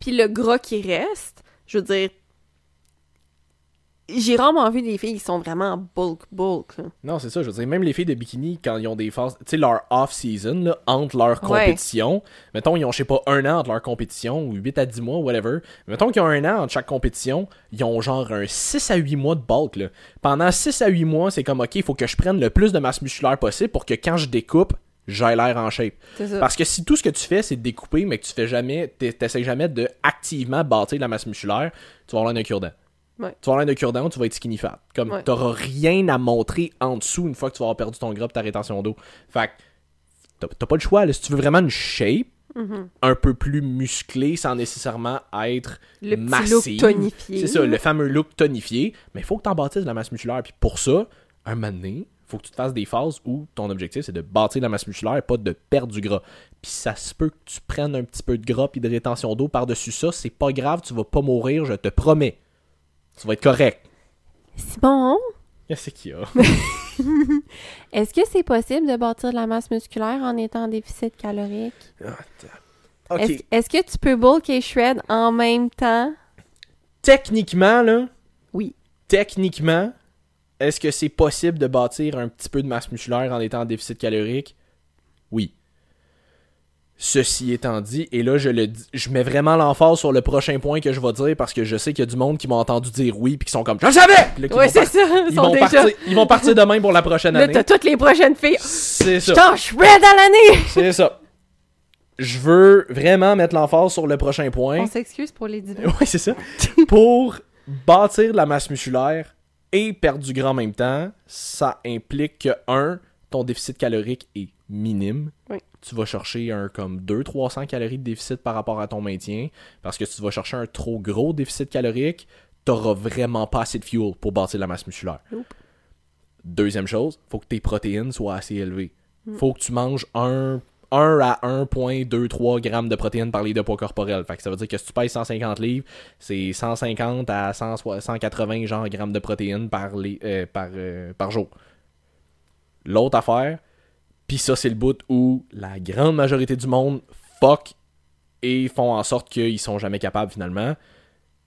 puis le gras qui reste, je veux dire... J'ai rarement vu des filles qui sont vraiment bulk, bulk, là. Non, c'est ça, je veux dire, même les filles de bikini, quand ils ont des phases, tu sais, leur off-season, entre leurs Ouais. compétitions, mettons, ils ont, je sais pas, un an entre leurs compétitions, ou 8 à 10 mois, whatever, mettons qu'ils ont un an entre chaque compétition, ils ont genre un 6 à 8 mois de bulk, là. Pendant 6 à 8 mois, c'est comme, ok, il faut que je prenne le plus de masse musculaire possible pour que quand je découpe, j'ai l'air en shape. Parce que si tout ce que tu fais, c'est de découper, mais que tu fais jamais, t'es- t'essayes jamais de activement bâtir la masse musculaire, tu vas avoir d'un cure-dent. Ouais. Tu vas avoir l'air d'un cure-dent, tu vas être skinny fat. Comme, Ouais. t'auras rien à montrer en dessous une fois que tu vas avoir perdu ton gras ta rétention d'eau. Fait que, t'as pas le choix, là. Si tu veux vraiment une shape, Mhm. un peu plus musclée sans nécessairement être Le massive. look tonifié. C'est ça, le fameux look tonifié. Mais il faut que tu en bâtisses de la masse musculaire. Puis pour ça, un moment donné, faut que tu te fasses des phases où ton objectif c'est de bâtir la masse musculaire et pas de perdre du gras. Puis ça se peut que tu prennes un petit peu de gras puis de rétention d'eau par-dessus ça. C'est pas grave, tu vas pas mourir, je te promets. Tu vas être correct. C'est bon. Qu'est-ce qu'il y a? Est-ce que c'est possible de bâtir de la masse musculaire en étant en déficit calorique? Ok. Est-ce est-ce que tu peux bulk et shred en même temps? Techniquement, là? Oui. Techniquement, est-ce que c'est possible de bâtir un petit peu de masse musculaire en étant en déficit calorique? Oui. Ceci étant dit, et là je le dis, je mets vraiment l'emphase sur le prochain point que je vais dire parce que je sais qu'il y a du monde qui m'a entendu dire oui puis qui sont comme je le savais! Là, vont c'est ça. Ils sont vont, déjà... partir, ils vont partir demain pour la prochaine Là, année. t'as toutes les prochaines filles. C'est Je ça. t'en shred à l'année! C'est ça. je veux vraiment mettre l'emphase sur le prochain point. On s'excuse pour les divins. Oui, c'est ça. Pour bâtir de la masse musculaire et perdre du gras en même temps, ça implique que, un, ton déficit calorique est minime. Oui. Tu vas chercher un comme 200-300 calories de déficit par rapport à ton maintien. Parce que si tu vas chercher un trop gros déficit calorique, t'auras vraiment pas assez de fuel pour bâtir de la masse musculaire. Nope. Deuxième chose, faut que tes protéines soient assez élevées. Mm. Faut que tu manges 1, 1 à 1,23 grammes de protéines par litre de poids corporel. Fait que ça veut dire que si tu pèses 150 livres, c'est 150 à 100 180 genre grammes de protéines par, euh, par, euh, par jour. L'autre affaire, puis ça c'est le bout où la grande majorité du monde fuck et font en sorte qu'ils sont jamais capables finalement,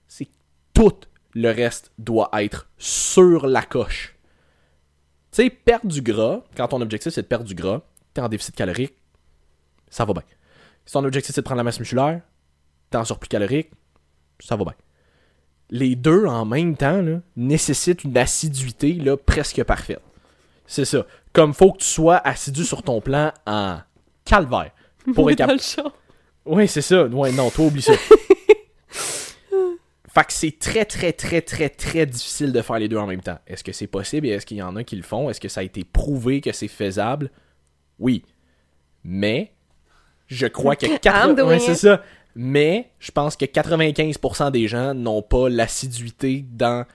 c'est tout le reste doit être sur la coche. Tu sais, perdre du gras, quand ton objectif c'est de perdre du gras, t'es en déficit calorique, ça va bien. Si ton objectif c'est de prendre la masse musculaire, t'es en surplus calorique, ça va bien. Les deux en même temps nécessitent une assiduité là, presque parfaite. C'est ça. Comme faut que tu sois assidu sur ton plan en calvaire. Pour être capable. Oui, c'est ça. Ouais, non, toi, oublie ça. fait que c'est très, très, très, très, très difficile de faire les deux en même temps. Est-ce que c'est possible et est-ce qu'il y en a qui le font? Est-ce que ça a été prouvé que c'est faisable? Oui. Mais, je crois que... I'm 80... doing ouais, c'est ça. Mais, je pense que 95% des gens n'ont pas l'assiduité dans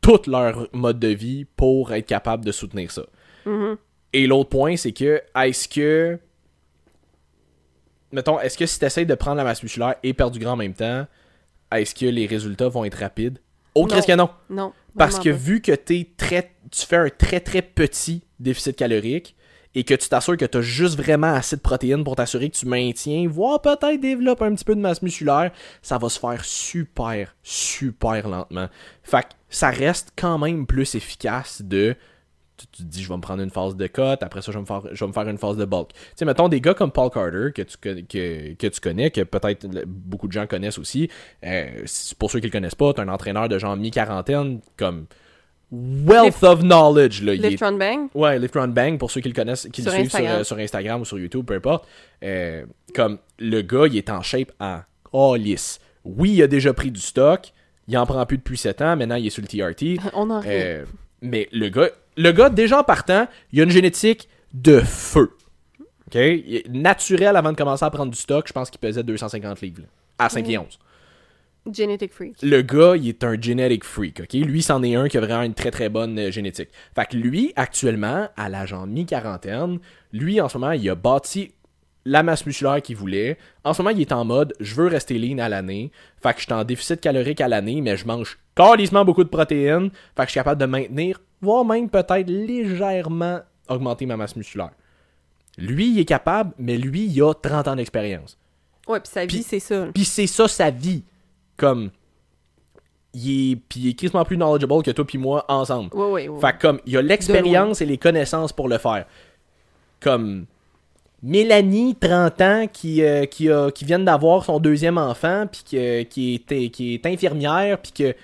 tout leur mode de vie pour être capable de soutenir ça. Mhm. Et l'autre point, c'est que, est-ce que. Mettons, est-ce que si tu essaies de prendre la masse musculaire et perdre du gras en même temps, est-ce que les résultats vont être rapides? Oh, Non. qu'est-ce que non? Non. Parce que pas. vu que t'es très, tu fais un très très petit déficit calorique et que tu t'assures que tu as juste vraiment assez de protéines pour t'assurer que tu maintiens, voire peut-être développe un petit peu de masse musculaire, ça va se faire super, super lentement. Fait que ça reste quand même plus efficace de. Tu, tu te dis, je vais me prendre une phase de cut, après ça, je vais me faire, je vais me faire une phase de bulk. Tu sais, mettons des gars comme Paul Carter, que tu, que, que tu connais, que peut-être beaucoup de gens connaissent aussi. euh, pour ceux qui le connaissent pas, t'es un entraîneur de genre mi-quarantaine, comme wealth of knowledge. Là, est- Lift Run Bang? Ouais, Lift Run Bang, pour ceux qui le connaissent, qui Sur le suivent sur, Instagram? euh, sur Instagram ou sur YouTube, peu importe. Euh, comme le gars, il est en shape en oh, lisse. Oui, il a déjà pris du stock. Il en prend plus depuis 7 ans. Maintenant, il est sur le TRT. On en. Euh, mais le gars, le gars, déjà en partant, il a une génétique de feu. OK? Naturel avant de commencer à prendre du stock. Je pense qu'il pesait 250 livres. là, à 5 pieds 11 Genetic Freak. le gars, il est un genetic freak, ok? Lui, c'en est un qui a vraiment une très très bonne euh, génétique. Fait que lui, actuellement, à l'âge en mi-quarantaine, lui, en ce moment, il a bâti la masse musculaire qu'il voulait. En ce moment, il est en mode, je veux rester lean à l'année. Fait que je suis en déficit calorique à l'année, mais je mange carrément beaucoup de protéines. Fait que je suis capable de maintenir, voire même peut-être légèrement augmenter ma masse musculaire. Lui, il est capable, mais lui, il a 30 ans d'expérience. Ouais, puis sa vie, c'est ça. Puis c'est ça sa vie. Comme. Il est, puis il est quasiment plus knowledgeable que toi puis moi ensemble. Ouais, ouais, ouais. Fait que comme, il a l'expérience et les connaissances pour le faire. Comme. Mélanie, 30 ans, qui, euh, qui, a, qui vient d'avoir son deuxième enfant, puis que- qui, est, qui est infirmière, puis que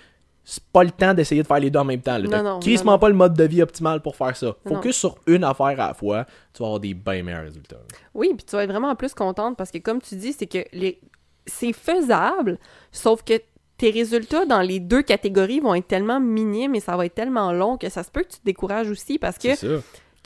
c'est pas le temps d'essayer de faire les deux en même temps. là. Non, non, non, pas le mode de vie optimal pour faire ça. Non, Focus sur une affaire à la fois, tu vas avoir des bien meilleurs résultats. Oui, puis tu vas être vraiment plus contente parce que, comme tu dis, c'est que les... c'est faisable, sauf que tes résultats dans les deux catégories vont être tellement minimes et ça va être tellement long que ça se peut que tu te décourages aussi parce que C'est ça. que-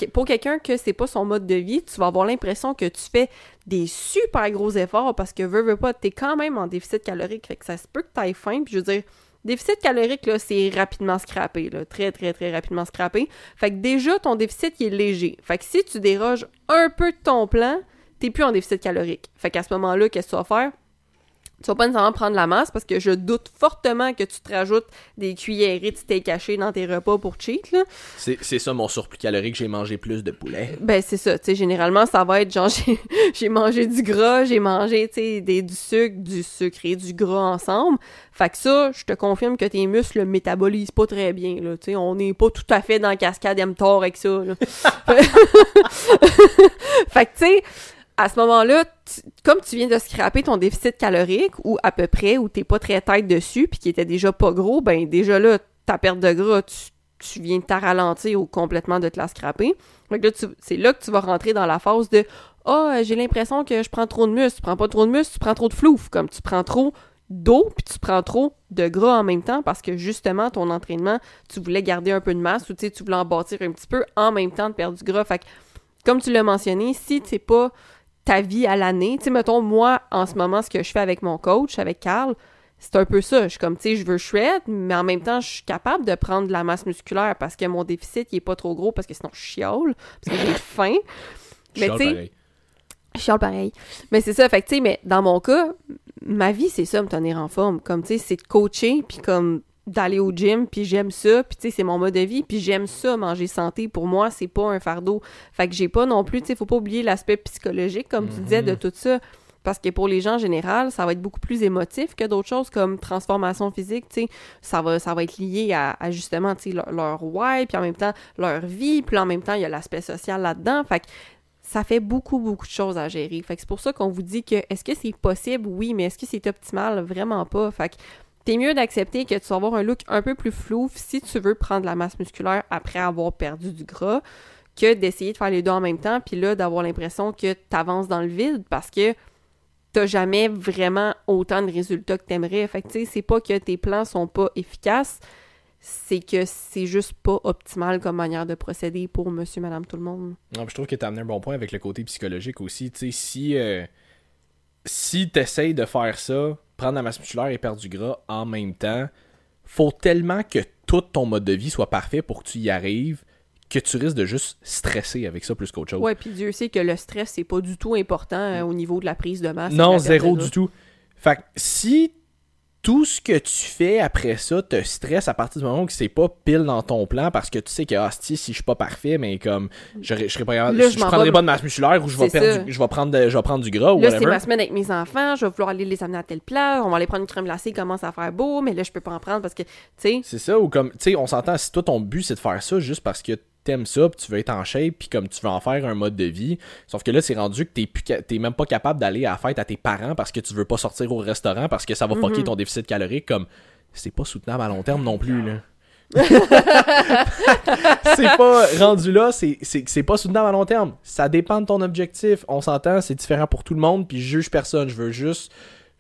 pour quelqu'un que c'est pas son mode de vie, tu vas avoir l'impression que tu fais des super gros efforts parce que veux, veux pas, t'es quand même en déficit calorique. Fait que ça se peut que t'ailles faim. Puis je veux dire, déficit calorique, là, c'est rapidement scrappé, là. Très, très, très rapidement scrappé. Fait que déjà, ton déficit, est léger. Fait que si tu déroges un peu de ton plan, t'es plus en déficit calorique. Fait qu'à ce moment-là, qu'est-ce que tu vas faire? Tu vas pas nécessairement prendre la masse parce que je doute fortement que tu te rajoutes des cuillerées de steak haché dans tes repas pour cheat, là. C'est c'est ça mon surplus calorique, j'ai mangé plus de poulet. Ben, c'est ça. Tu sais, généralement, ça va être genre, j'ai- j'ai mangé du gras, j'ai mangé, tu sais, des- du sucre, du sucre et du gras ensemble. Fait que ça, je te confirme que tes muscles le métabolisent pas très bien, là. Tu sais, on n'est pas tout à fait dans cascade mTOR avec ça, là. fait que, tu sais, à ce moment-là, comme tu viens de scraper ton déficit calorique, ou à peu près, ou t'es pas très tête dessus, puis qui était déjà pas gros, ben déjà là, ta perte de gras, tu, viens de ta ralentir ou complètement de te la scraper. Que là, c'est là que tu vas rentrer dans la phase de Ah, j'ai l'impression que je prends trop de muscle. Tu prends pas trop de muscle, tu prends trop de flouf. Comme tu prends trop d'eau, puis tu prends trop de gras en même temps parce que justement, ton entraînement, tu voulais garder un peu de masse ou tu voulais en bâtir un petit peu en même temps de perdre du gras. Fait que, comme tu l'as mentionné, si c'est pas ta vie à l'année, tu sais, mettons, moi, en ce moment, ce que je fais avec mon coach, avec Carl, c'est un peu ça. Je suis comme, tu sais, je veux shred, mais en même temps, je suis capable de prendre de la masse musculaire parce que mon déficit, il est pas trop gros parce que sinon, je chiale, parce que j'ai faim. Mais tu sais, je chiale pareil. Mais c'est ça, fait que tu sais, mais dans mon cas, ma vie, c'est ça, me tenir en forme. Comme, tu sais, c'est de coacher, puis comme d'aller au gym, puis j'aime ça, puis tu sais, c'est mon mode de vie, puis j'aime ça, manger santé. Pour moi, c'est pas un fardeau. Fait que j'ai pas non plus, tu sais, faut pas oublier l'aspect psychologique, comme tu disais, de tout ça. Parce que pour les gens en général, ça va être beaucoup plus émotif que d'autres choses comme transformation physique, tu sais. Ça va, ça va être lié à, justement, tu sais, leur, leur why, puis en même temps, leur vie, puis en même temps, il y a l'aspect social là-dedans. Fait que ça fait beaucoup, beaucoup de choses à gérer. Fait que c'est pour ça qu'on vous dit que est-ce que c'est possible? Oui, mais est-ce que c'est optimal? Vraiment pas. Fait que t'es mieux d'accepter que tu vas avoir un look un peu plus flou si tu veux prendre de la masse musculaire après avoir perdu du gras que d'essayer de faire les deux en même temps, puis là, d'avoir l'impression que t'avances dans le vide parce que t'as jamais vraiment autant de résultats que t'aimerais. Fait que, tu sais, c'est pas que tes plans sont pas efficaces, c'est que c'est juste pas optimal comme manière de procéder pour monsieur, madame, tout le monde. Non, je trouve que tu as amené un bon point avec le côté psychologique aussi. Tu sais, si, euh, si tu essayes de faire ça, prendre la masse musculaire et perdre du gras en même temps, faut tellement que tout ton mode de vie soit parfait pour que tu y arrives que tu risques de juste stresser avec ça plus qu'autre chose. Ouais, puis Dieu sait que le stress, c'est pas du tout important euh, au niveau de la prise de masse. Non, zéro du tout. Fait que si tout ce que tu fais après ça te stresse à partir du moment où c'est pas pile dans ton plan parce que tu sais que ah, si je suis pas parfait mais comme je, je serais pas je, prendrai pas de masse musculaire ou je vais perdre je vais prendre je vais prendre du gras ou là c'est ma semaine avec mes enfants je vais vouloir aller les amener à tel plat on va aller prendre une crème glacée commence à faire beau mais là je peux pas en prendre parce que tu sais. C'est ça ou comme tu sais on s'entend si toi ton but c'est de faire ça juste parce que t'aimes ça, puis tu veux être en shape, puis comme tu veux en faire un mode de vie. Sauf que là, c'est rendu que t'es, t'es même pas capable d'aller à la fête à tes parents parce que tu veux pas sortir au restaurant parce que ça va fucker mhm. ton déficit calorique. Comme, c'est pas soutenable à long terme non plus, là. c'est pas rendu là, c'est, c'est, pas soutenable à long terme. Ça dépend de ton objectif. On s'entend, c'est différent pour tout le monde, puis je juge personne. Je veux juste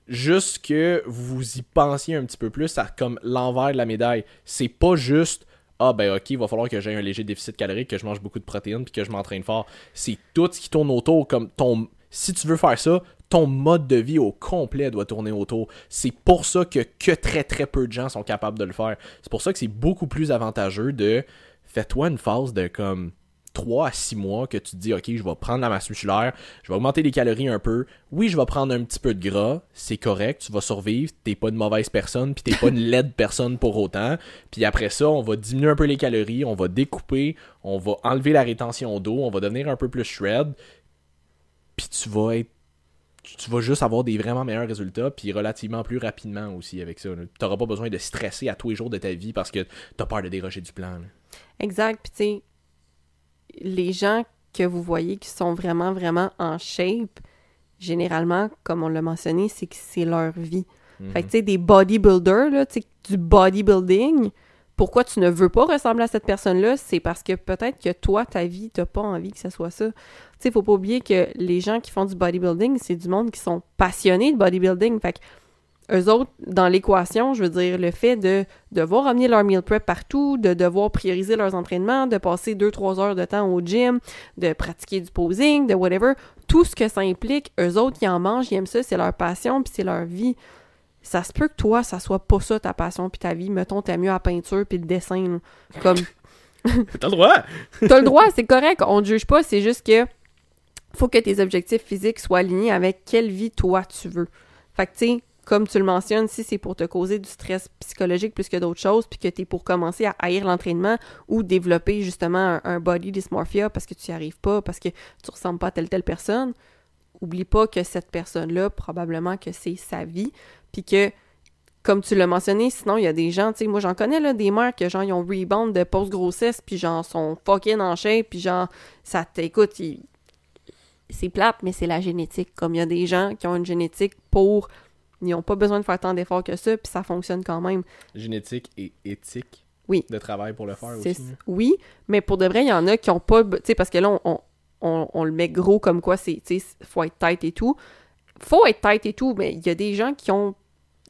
juste que vous y pensiez un petit peu plus à comme l'envers de la médaille. C'est pas juste ah ben ok, il va falloir que j'ai un léger déficit calorique, que je mange beaucoup de protéines, puis que je m'entraîne fort. C'est tout ce qui tourne autour, comme ton... Si tu veux faire ça, ton mode de vie au complet doit tourner autour. C'est pour ça que, que très très peu de gens sont capables de le faire. C'est pour ça que c'est beaucoup plus avantageux de... Fais-toi une phase de comme 3 à 6 mois que tu te dis, OK, je vais prendre la masse musculaire, je vais augmenter les calories un peu. Oui, je vais prendre un petit peu de gras, c'est correct, tu vas survivre, t'es pas une mauvaise personne, puis t'es pas une laide personne pour autant. Puis après ça, on va diminuer un peu les calories, on va découper, on va enlever la rétention d'eau, on va devenir un peu plus shred, puis tu vas être tu vas juste avoir des vraiment meilleurs résultats, puis relativement plus rapidement aussi avec ça. Tu n'auras pas besoin de stresser à tous les jours de ta vie parce que tu as peur de déroger du plan. Exact. Puis tu sais, les gens que vous voyez qui sont vraiment, vraiment en shape, généralement, comme on l'a mentionné, c'est que c'est leur vie. Fait que, mhm. tu sais, des bodybuilders, là, tu sais, du bodybuilding, pourquoi tu ne veux pas ressembler à cette personne-là, c'est parce que peut-être que toi, ta vie, t'as pas envie que ce soit ça. Tu sais, faut pas oublier que les gens qui font du bodybuilding, c'est du monde qui sont passionnés de bodybuilding. Fait que eux autres, dans l'équation, je veux dire, le fait de devoir amener leur meal prep partout, de devoir prioriser leurs entraînements, de passer 2-3 heures de temps au gym, de pratiquer du posing, de whatever, tout ce que ça implique, eux autres, ils en mangent, ils aiment ça, c'est leur passion, puis c'est leur vie. Ça se peut que toi, ça soit pas ça ta passion puis ta vie. Mettons, t'aimes mieux la peinture puis le dessin. Comme. T'as le droit! T'as le droit, c'est correct, on ne juge pas, c'est juste que faut que tes objectifs physiques soient alignés avec quelle vie toi tu veux. Fait que, tu sais, comme tu le mentionnes, si c'est pour te causer du stress psychologique plus que d'autres choses, puis que tu es pour commencer à haïr l'entraînement ou développer justement un, body dysmorphia parce que tu n'y arrives pas, parce que tu ressembles pas à telle telle personne, oublie pas que cette personne-là, probablement que c'est sa vie, puis que comme tu l'as mentionné, sinon il y a des gens, tu sais, moi j'en connais des mères que genre ils ont rebound de post-grossesse, puis genre sont fucking en shape, puis genre ça t'écoute, c'est plate, mais c'est la génétique. Comme il y a des gens qui ont une génétique pour ils n'ont pas besoin de faire tant d'efforts que ça, puis ça fonctionne quand même. Génétique et éthique. Oui. De travail pour le faire aussi. Oui, mais pour de vrai, il y en a qui n'ont pas. Tu sais, parce que là, on, on, on le met gros comme quoi c'est, tu sais, faut être tête et tout. Faut être tête et tout, mais il y a des gens qui ont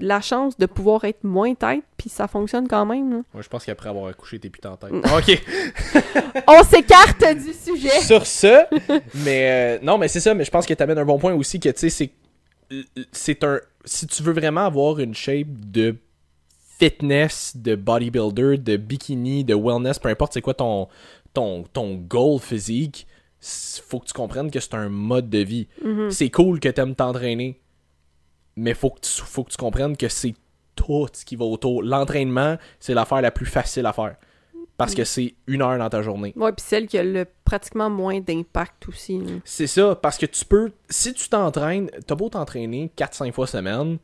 la chance de pouvoir être moins tête, puis ça fonctionne quand même. là. Moi, je pense qu'après avoir accouché, t'es putain en tête. ok. On s'écarte du sujet! Sur ce, mais euh, non, mais c'est ça, mais je pense que t'amènes un bon point aussi que tu sais, c'est c'est un si tu veux vraiment avoir une shape de fitness, de bodybuilder, de bikini, de wellness, peu importe c'est quoi ton ton ton goal physique, faut que tu comprennes que c'est un mode de vie. Mhm. C'est cool que t'aimes t'entraîner, mais faut que tu faut que tu comprennes que c'est tout ce qui va autour. L'entraînement, c'est l'affaire la plus facile à faire parce que c'est une heure dans ta journée. Ouais, puis celle qui a le pratiquement moins d'impact aussi. là. C'est ça, parce que tu peux. Si tu t'entraînes, t'as beau t'entraîner 4-5 fois semaine,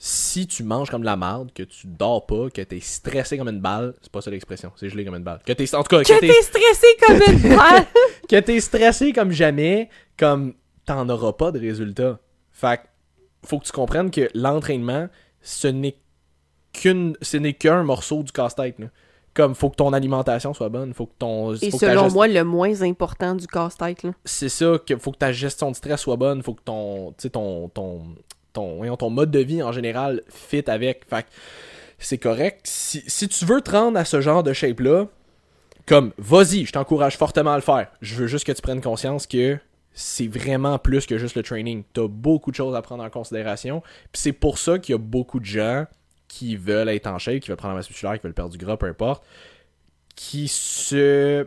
si tu manges comme de la merde, que tu dors pas, que t'es stressé comme une balle, c'est pas ça l'expression, c'est gelé comme une balle. Que t'es. En tout cas, Que que t'es, t'es stressé comme une balle! que t'es stressé comme jamais, comme t'en auras pas de résultat. Fait que, faut que tu comprennes que l'entraînement, ce n'est qu'une. Ce n'est qu'un morceau du casse-tête, là. Comme, faut que ton alimentation soit bonne, faut que ton. Et faut selon moi, le moins important du casse-tête. là. c'est ça que faut que ta gestion de stress soit bonne, faut que ton tu sais ton ton ton mode de vie en général fit avec. Fait que c'est correct. Si, si tu veux te rendre à ce genre de shape là, comme vas-y, je t'encourage fortement à le faire. Je veux juste que tu prennes conscience que c'est vraiment plus que juste le training. T'as beaucoup de choses à prendre en considération. Puis c'est pour ça qu'il y a beaucoup de gens qui veulent être en shape, qui veulent prendre la masse musculaire, qui veulent perdre du gras, peu importe, qui se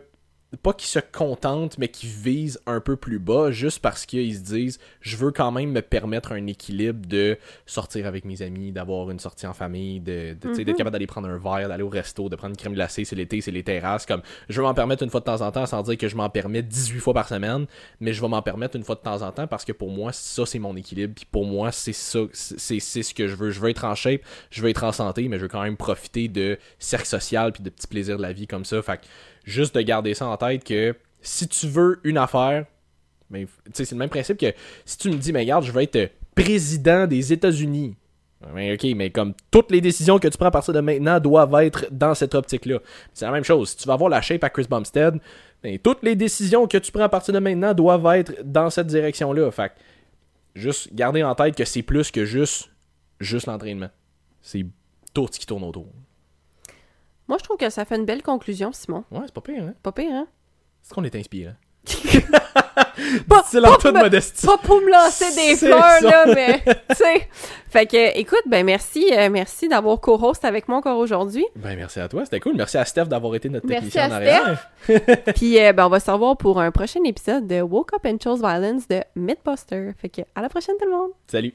pas qui se contentent, mais qui visent un peu plus bas, juste parce qu'ils se disent je veux quand même me permettre un équilibre de sortir avec mes amis, d'avoir une sortie en famille, de, sais, Mhm. d'être capable d'aller prendre un verre, d'aller au resto, de prendre une crème glacée, c'est l'été, c'est les terrasses. Comme je veux m'en permettre une fois de temps en temps sans dire que je m'en permets 18 fois par semaine, mais je vais m'en permettre une fois de temps en temps parce que pour moi, ça c'est mon équilibre, puis pour moi, c'est ça, c'est c'est ce que je veux. Je veux être en shape, je veux être en santé, mais je veux quand même profiter de cercle social puis de petits plaisirs de la vie comme ça. Fait que juste de garder ça en tête que si tu veux une affaire, mais sais, c'est le même principe que si tu me dis, mais regarde, je veux être président des États-Unis. Ouais, ok, mais comme toutes les décisions que tu prends à partir de maintenant doivent être dans cette optique-là. C'est la même chose. Si tu vas avoir la shape à Chris Bumstead, ben, toutes les décisions que tu prends à partir de maintenant doivent être dans cette direction-là. Fait juste garder en tête que c'est plus que juste, juste l'entraînement. C'est tout ce qui tourne autour. Moi, je trouve que ça fait une belle conclusion, Simon. Ouais, c'est pas pire, hein? Pas pire, hein? C'est qu'on est inspirant. Pas, C'est pas me- modestie. pas pour me lancer des fleurs, ça. là, mais, tu sais. Fait que, écoute, ben, merci, euh, merci d'avoir co-host avec moi encore aujourd'hui. Ben, merci à toi, c'était cool. Merci à Steph d'avoir été notre Merci technicien à en arrière. Puis, euh, ben, on va se revoir pour un prochain épisode de Woke Up and Chose Violence de Mythbuster. Fait que, à la prochaine, tout le monde! Salut.